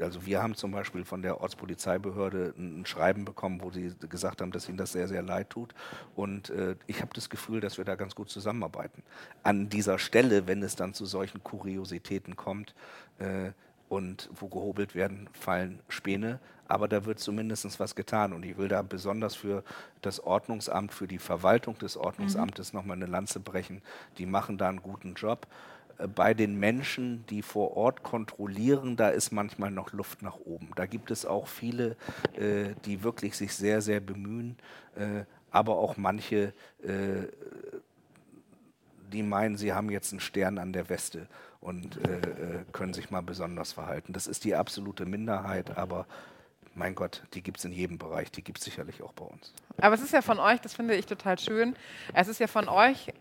also wir haben zum Beispiel von der Ortspolizeibehörde ein Schreiben bekommen, wo sie gesagt haben, dass ihnen das sehr, sehr leid tut. Und äh, ich habe das Gefühl, dass wir da ganz gut zusammenarbeiten. An dieser Stelle, wenn es dann zu solchen Kuriositäten kommt äh, und wo gehobelt werden, fallen Späne. Aber da wird zumindest was getan. Und ich will da besonders für das Ordnungsamt, für die Verwaltung des Ordnungsamtes mhm. nochmal eine Lanze brechen. Die machen da einen guten Job bei den Menschen, die vor Ort kontrollieren, da ist manchmal noch Luft nach oben. Da gibt es auch viele, äh, die wirklich sich sehr, sehr bemühen, äh, aber auch manche, äh, die meinen, sie haben jetzt einen Stern an der Weste und können sich mal besonders verhalten. Das ist die absolute Minderheit, aber mein Gott, die gibt es in jedem Bereich, die gibt es sicherlich auch bei uns. Aber es ist ja von euch, das finde ich total schön, es ist ja von euch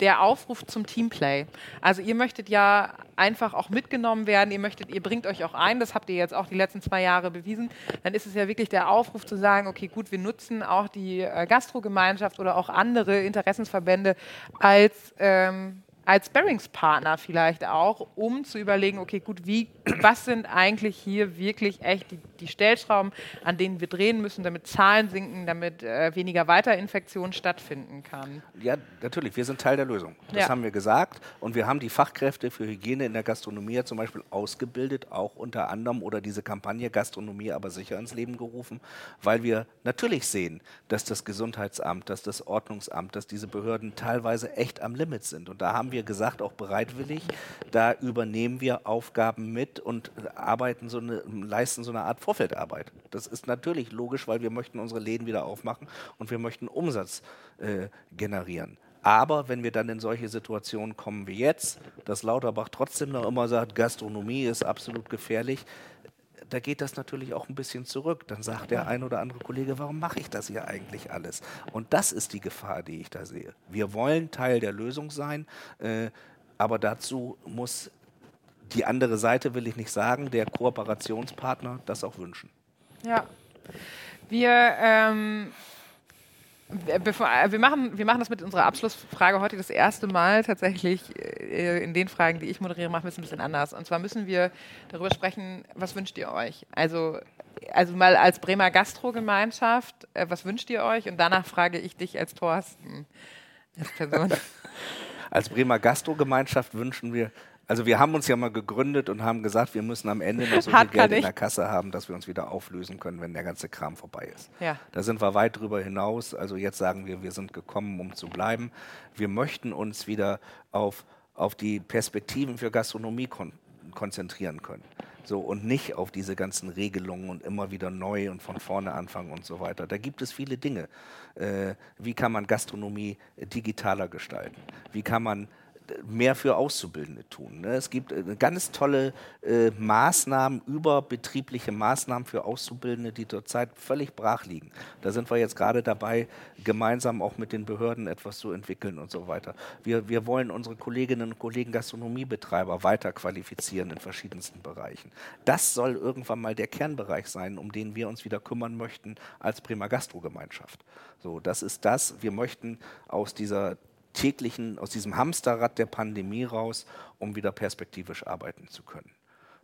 der Aufruf zum Teamplay. Also ihr möchtet ja einfach auch mitgenommen werden, ihr möchtet, ihr bringt euch auch ein, das habt ihr jetzt auch die letzten zwei Jahre bewiesen, dann ist es ja wirklich der Aufruf zu sagen, okay, gut, wir nutzen auch die äh, Gastrogemeinschaft oder auch andere Interessensverbände als ähm, als Sparringspartner vielleicht auch, um zu überlegen, okay, gut, wie, was sind eigentlich hier wirklich echt die, die Stellschrauben, an denen wir drehen müssen, damit Zahlen sinken, damit äh, weniger Weiterinfektion stattfinden kann? Ja, natürlich, wir sind Teil der Lösung. Das ja. haben wir gesagt und wir haben die Fachkräfte für Hygiene in der Gastronomie zum Beispiel ausgebildet, auch unter anderem oder diese Kampagne Gastronomie aber sicher ins Leben gerufen, weil wir natürlich sehen, dass das Gesundheitsamt, dass das Ordnungsamt, dass diese Behörden teilweise echt am Limit sind und da haben wir gesagt, auch bereitwillig. Da übernehmen wir Aufgaben mit und arbeiten so eine, leisten so eine Art Vorfeldarbeit. Das ist natürlich logisch, weil wir möchten unsere Läden wieder aufmachen und wir möchten Umsatz äh, generieren. Aber wenn wir dann in solche Situationen kommen wie jetzt, dass Lauterbach trotzdem noch immer sagt, Gastronomie ist absolut gefährlich, da geht das natürlich auch ein bisschen zurück. Dann sagt der ein oder andere Kollege, warum mache ich das hier eigentlich alles? Und das ist die Gefahr, die ich da sehe. Wir wollen Teil der Lösung sein, äh, aber dazu muss die andere Seite, will ich nicht sagen, der Kooperationspartner das auch wünschen. Ja. Wir ähm Bevor, äh, wir, machen, wir machen das mit unserer Abschlussfrage heute das erste Mal tatsächlich äh, in den Fragen, die ich moderiere, machen wir es ein bisschen anders. Und zwar müssen wir darüber sprechen, was wünscht ihr euch? Also also mal als Bremer Gastrogemeinschaft, äh, was wünscht ihr euch? Und danach frage ich dich als Thorsten, als Person. als Bremer Gastrogemeinschaft wünschen wir also wir haben uns ja mal gegründet und haben gesagt, wir müssen am Ende noch so viel Geld in der Kasse haben, dass wir uns wieder auflösen können, wenn der ganze Kram vorbei ist. Ja. Da sind wir weit drüber hinaus. Also jetzt sagen wir, wir sind gekommen, um zu bleiben. Wir möchten uns wieder auf, auf die Perspektiven für Gastronomie kon konzentrieren können. So, und nicht auf diese ganzen Regelungen und immer wieder neu und von vorne anfangen und so weiter. Da gibt es viele Dinge. Äh, wie kann man Gastronomie digitaler gestalten? Wie kann man mehr für Auszubildende tun. Ne? Es gibt äh, ganz tolle äh, Maßnahmen, überbetriebliche Maßnahmen für Auszubildende, die zurzeit völlig brach liegen. Da sind wir jetzt gerade dabei, gemeinsam auch mit den Behörden etwas zu entwickeln und so weiter. Wir, wir wollen unsere Kolleginnen und Kollegen Gastronomiebetreiber weiter qualifizieren in verschiedensten Bereichen. Das soll irgendwann mal der Kernbereich sein, um den wir uns wieder kümmern möchten als Bremer Gastrogemeinschaft. So, das ist das. Wir möchten aus dieser täglichen, aus diesem Hamsterrad der Pandemie raus, um wieder perspektivisch arbeiten zu können.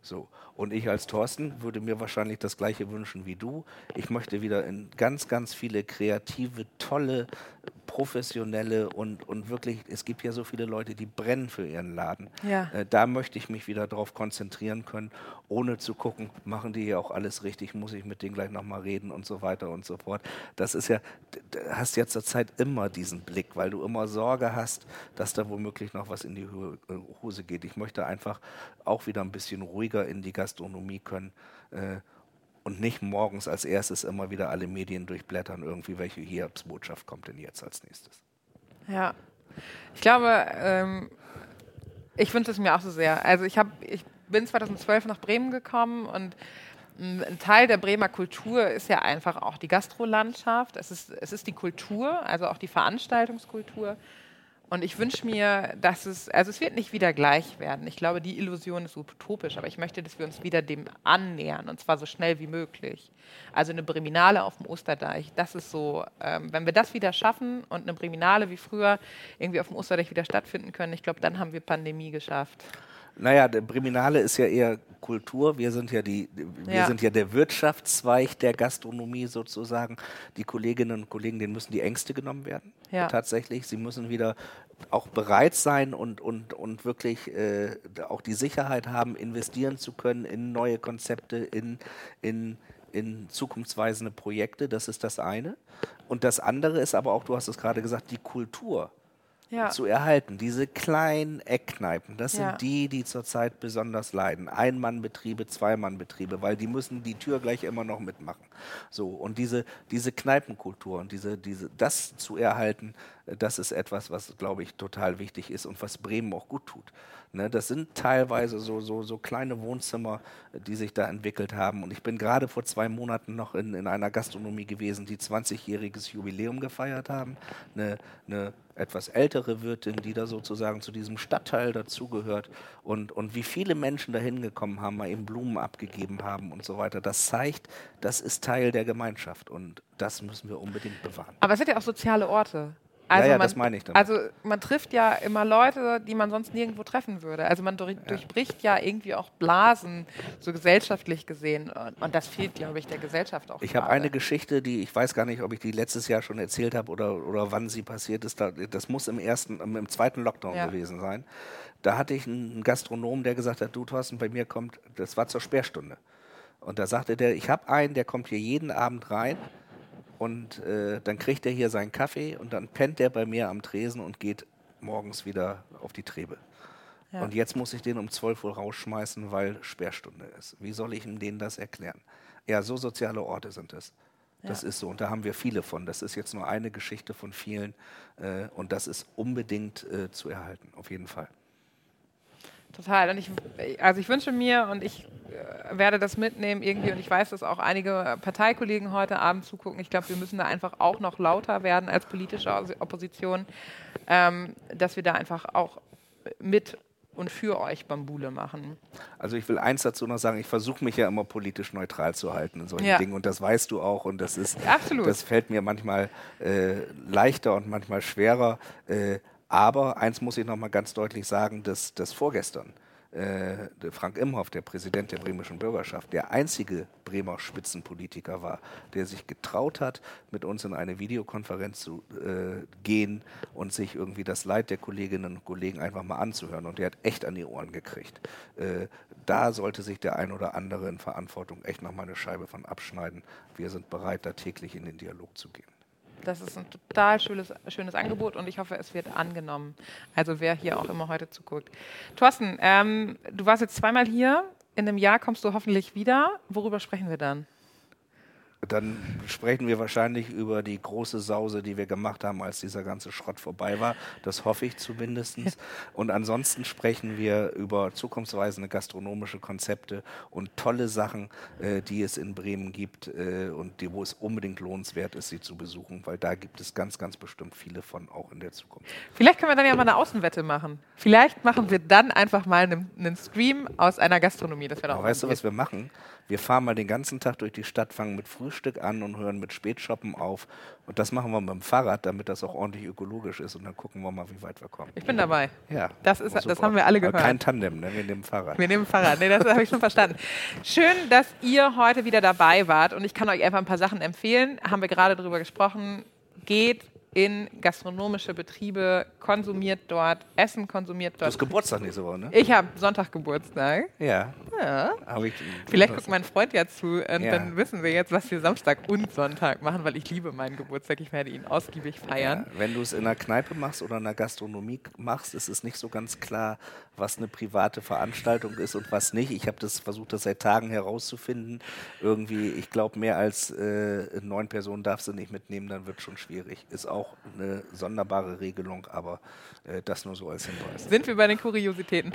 So. Und ich als Thorsten würde mir wahrscheinlich das Gleiche wünschen wie du. Ich möchte wieder in ganz, ganz viele kreative, tolle professionelle und, und wirklich, es gibt ja so viele Leute, die brennen für ihren Laden. Ja. Äh, da möchte ich mich wieder darauf konzentrieren können, ohne zu gucken, machen die hier auch alles richtig, muss ich mit denen gleich nochmal reden und so weiter und so fort. Das ist ja, du hast ja zurzeit immer diesen Blick, weil du immer Sorge hast, dass da womöglich noch was in die äh, Hose geht. Ich möchte einfach auch wieder ein bisschen ruhiger in die Gastronomie können. Äh, und nicht morgens als erstes immer wieder alle Medien durchblättern, irgendwie, welche Hiobsbotschaft kommt denn jetzt als nächstes. Ja, ich glaube, ähm, ich wünsche es mir auch so sehr. Also ich, hab, ich bin 2012 nach Bremen gekommen und ein Teil der Bremer Kultur ist ja einfach auch die Gastrolandschaft. Es ist, es ist die Kultur, also auch die Veranstaltungskultur. Und ich wünsche mir, dass es, also es wird nicht wieder gleich werden. Ich glaube, die Illusion ist utopisch, aber ich möchte, dass wir uns wieder dem annähern und zwar so schnell wie möglich. Also eine Breminale auf dem Osterdeich, das ist so, ähm, wenn wir das wieder schaffen und eine Breminale wie früher irgendwie auf dem Osterdeich wieder stattfinden können, ich glaube, dann haben wir Pandemie geschafft. Naja, der Briminale ist ja eher Kultur. Wir sind ja die, wir ja. sind ja der Wirtschaftszweig der Gastronomie sozusagen. Die Kolleginnen und Kollegen, denen müssen die Ängste genommen werden. Ja. Tatsächlich. Sie müssen wieder auch bereit sein und, und, und wirklich äh, auch die Sicherheit haben, investieren zu können in neue Konzepte, in, in, in zukunftsweisende Projekte. Das ist das eine. Und das andere ist aber auch, du hast es gerade gesagt, die Kultur ja. zu erhalten. Diese kleinen Eckkneipen, das ja. sind die, die zurzeit besonders leiden. Ein-Mann-Betriebe, Zwei-Mann-Betriebe, weil die müssen die Tür gleich immer noch mitmachen. So, und diese, diese Kneipenkultur und diese, diese, das zu erhalten, das ist etwas, was, glaube ich, total wichtig ist und was Bremen auch gut tut. Ne, das sind teilweise so, so, so kleine Wohnzimmer, die sich da entwickelt haben. Und ich bin gerade vor zwei Monaten noch in, in einer Gastronomie gewesen, die 20-jähriges Jubiläum gefeiert haben. Eine, eine etwas ältere Wirtin, die da sozusagen zu diesem Stadtteil dazugehört. Und, und wie viele Menschen da hingekommen haben, mal eben Blumen abgegeben haben und so weiter. Das zeigt, das ist Teil der Gemeinschaft. Und das müssen wir unbedingt bewahren. Aber es sind ja auch soziale Orte. Also ja, ja, man, das meine ich dann. Also man trifft ja immer Leute, die man sonst nirgendwo treffen würde. Also man durch, ja. durchbricht ja irgendwie auch Blasen, so gesellschaftlich gesehen. Und, das fehlt, glaube ich, der Gesellschaft auch. Ich habe eine Geschichte, die ich weiß gar nicht, ob ich die letztes Jahr schon erzählt habe oder, oder wann sie passiert ist. Das muss im ersten, im zweiten Lockdown ja. gewesen sein. Da hatte ich einen Gastronom, der gesagt hat, du Thorsten, bei mir kommt, das war zur Sperrstunde. Und da sagte der, ich habe einen, der kommt hier jeden Abend rein und äh, dann kriegt er hier seinen Kaffee und dann pennt er bei mir am Tresen und geht morgens wieder auf die Trebe. Ja. Und jetzt muss ich den um 12 Uhr rausschmeißen, weil Sperrstunde ist. Wie soll ich ihm denen das erklären? Ja, so soziale Orte sind es. Das ja. ist so. Und da haben wir viele von. Das ist jetzt nur eine Geschichte von vielen. Äh, und das ist unbedingt äh, zu erhalten, auf jeden Fall. Total. Und ich, also ich wünsche mir und ich äh, werde das mitnehmen irgendwie und ich weiß, dass auch einige Parteikollegen heute Abend zugucken. Ich glaube, wir müssen da einfach auch noch lauter werden als politische Opposition, ähm, dass wir da einfach auch mit und für euch Bambule machen. Also ich will eins dazu noch sagen, ich versuche mich ja immer politisch neutral zu halten in solchen ja. Dingen und das weißt du auch und das ist, Absolut. das fällt mir manchmal äh, leichter und manchmal schwerer. Äh, aber eins muss ich noch mal ganz deutlich sagen, dass das vorgestern äh, Frank Imhoff, der Präsident der bremischen Bürgerschaft, der einzige Bremer Spitzenpolitiker war, der sich getraut hat, mit uns in eine Videokonferenz zu äh, gehen und sich irgendwie das Leid der Kolleginnen und Kollegen einfach mal anzuhören. Und der hat echt an die Ohren gekriegt. Äh, da sollte sich der ein oder andere in Verantwortung echt noch mal eine Scheibe von abschneiden. Wir sind bereit, da täglich in den Dialog zu gehen. Das ist ein total schönes, schönes Angebot und ich hoffe, es wird angenommen. Also wer hier auch immer heute zuguckt. Thorsten, ähm, du warst jetzt zweimal hier. In einem Jahr kommst du hoffentlich wieder. Worüber sprechen wir dann? Dann sprechen wir wahrscheinlich über die große Sause, die wir gemacht haben, als dieser ganze Schrott vorbei war. Das hoffe ich zumindest. Und ansonsten sprechen wir über zukunftsweisende gastronomische Konzepte und tolle Sachen, äh, die es in Bremen gibt äh, und die, wo es unbedingt lohnenswert ist, sie zu besuchen, weil da gibt es ganz, ganz bestimmt viele von auch in der Zukunft. Vielleicht können wir dann ja mal eine Außenwette machen. Vielleicht machen wir dann einfach mal einen, einen Stream aus einer Gastronomie. Das wäre doch Weißt du, was wir machen? Wir fahren mal den ganzen Tag durch die Stadt, fangen mit Frühstück an und hören mit Spätshoppen auf. Und das machen wir mit dem Fahrrad, damit das auch ordentlich ökologisch ist. Und dann gucken wir mal, wie weit wir kommen. Ich bin dabei. Ja. Das, ist, das haben wir alle gehört. Aber kein Tandem, ne? wir nehmen Fahrrad. Wir nehmen Fahrrad. Nee, das habe ich schon verstanden. Schön, dass ihr heute wieder dabei wart. Und ich kann euch einfach ein paar Sachen empfehlen. Haben wir gerade darüber gesprochen. Geht in gastronomische Betriebe, konsumiert dort, Essen konsumiert dort. Du hast Geburtstag nächste Woche, ne? Ich habe Sonntag Geburtstag. Ja. ja. Ich, Vielleicht guckt mein Freund ja zu und ja. dann wissen wir jetzt, was wir Samstag und Sonntag machen, weil ich liebe meinen Geburtstag. Ich werde ihn ausgiebig feiern. Ja. Wenn du es in einer Kneipe machst oder in einer Gastronomie machst, ist es nicht so ganz klar, was eine private Veranstaltung ist und was nicht. Ich habe das versucht, das seit Tagen herauszufinden. Irgendwie, ich glaube, mehr als äh, neun Personen darfst du nicht mitnehmen, dann wird es schon schwierig. Ist auch auch eine sonderbare Regelung, aber äh, das nur so als Hinweis. Sind wir bei den Kuriositäten?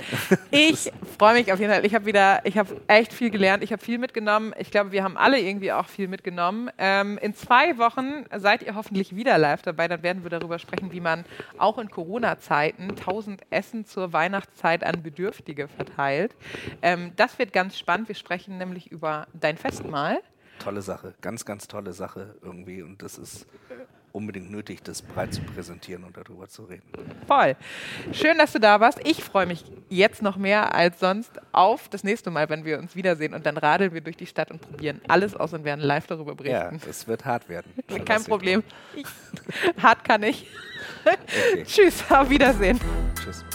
Ich freue mich auf jeden Fall. Ich habe wieder, ich habe echt viel gelernt, ich habe viel mitgenommen. Ich glaube, wir haben alle irgendwie auch viel mitgenommen. Ähm, in zwei Wochen seid ihr hoffentlich wieder live dabei. Dann werden wir darüber sprechen, wie man auch in Corona-Zeiten 1000 Essen zur Weihnachtszeit an Bedürftige verteilt. Ähm, das wird ganz spannend. Wir sprechen nämlich über dein Festmahl. Tolle Sache, ganz, ganz tolle Sache irgendwie. Und das ist unbedingt nötig, das breit zu präsentieren und darüber zu reden. Voll. Schön, dass du da warst. Ich freue mich jetzt noch mehr als sonst auf das nächste Mal, wenn wir uns wiedersehen und dann radeln wir durch die Stadt und probieren alles aus und werden live darüber berichten. Ja, es wird hart werden. Kein Problem. hart kann ich. Okay. Tschüss, auf Wiedersehen. Tschüss.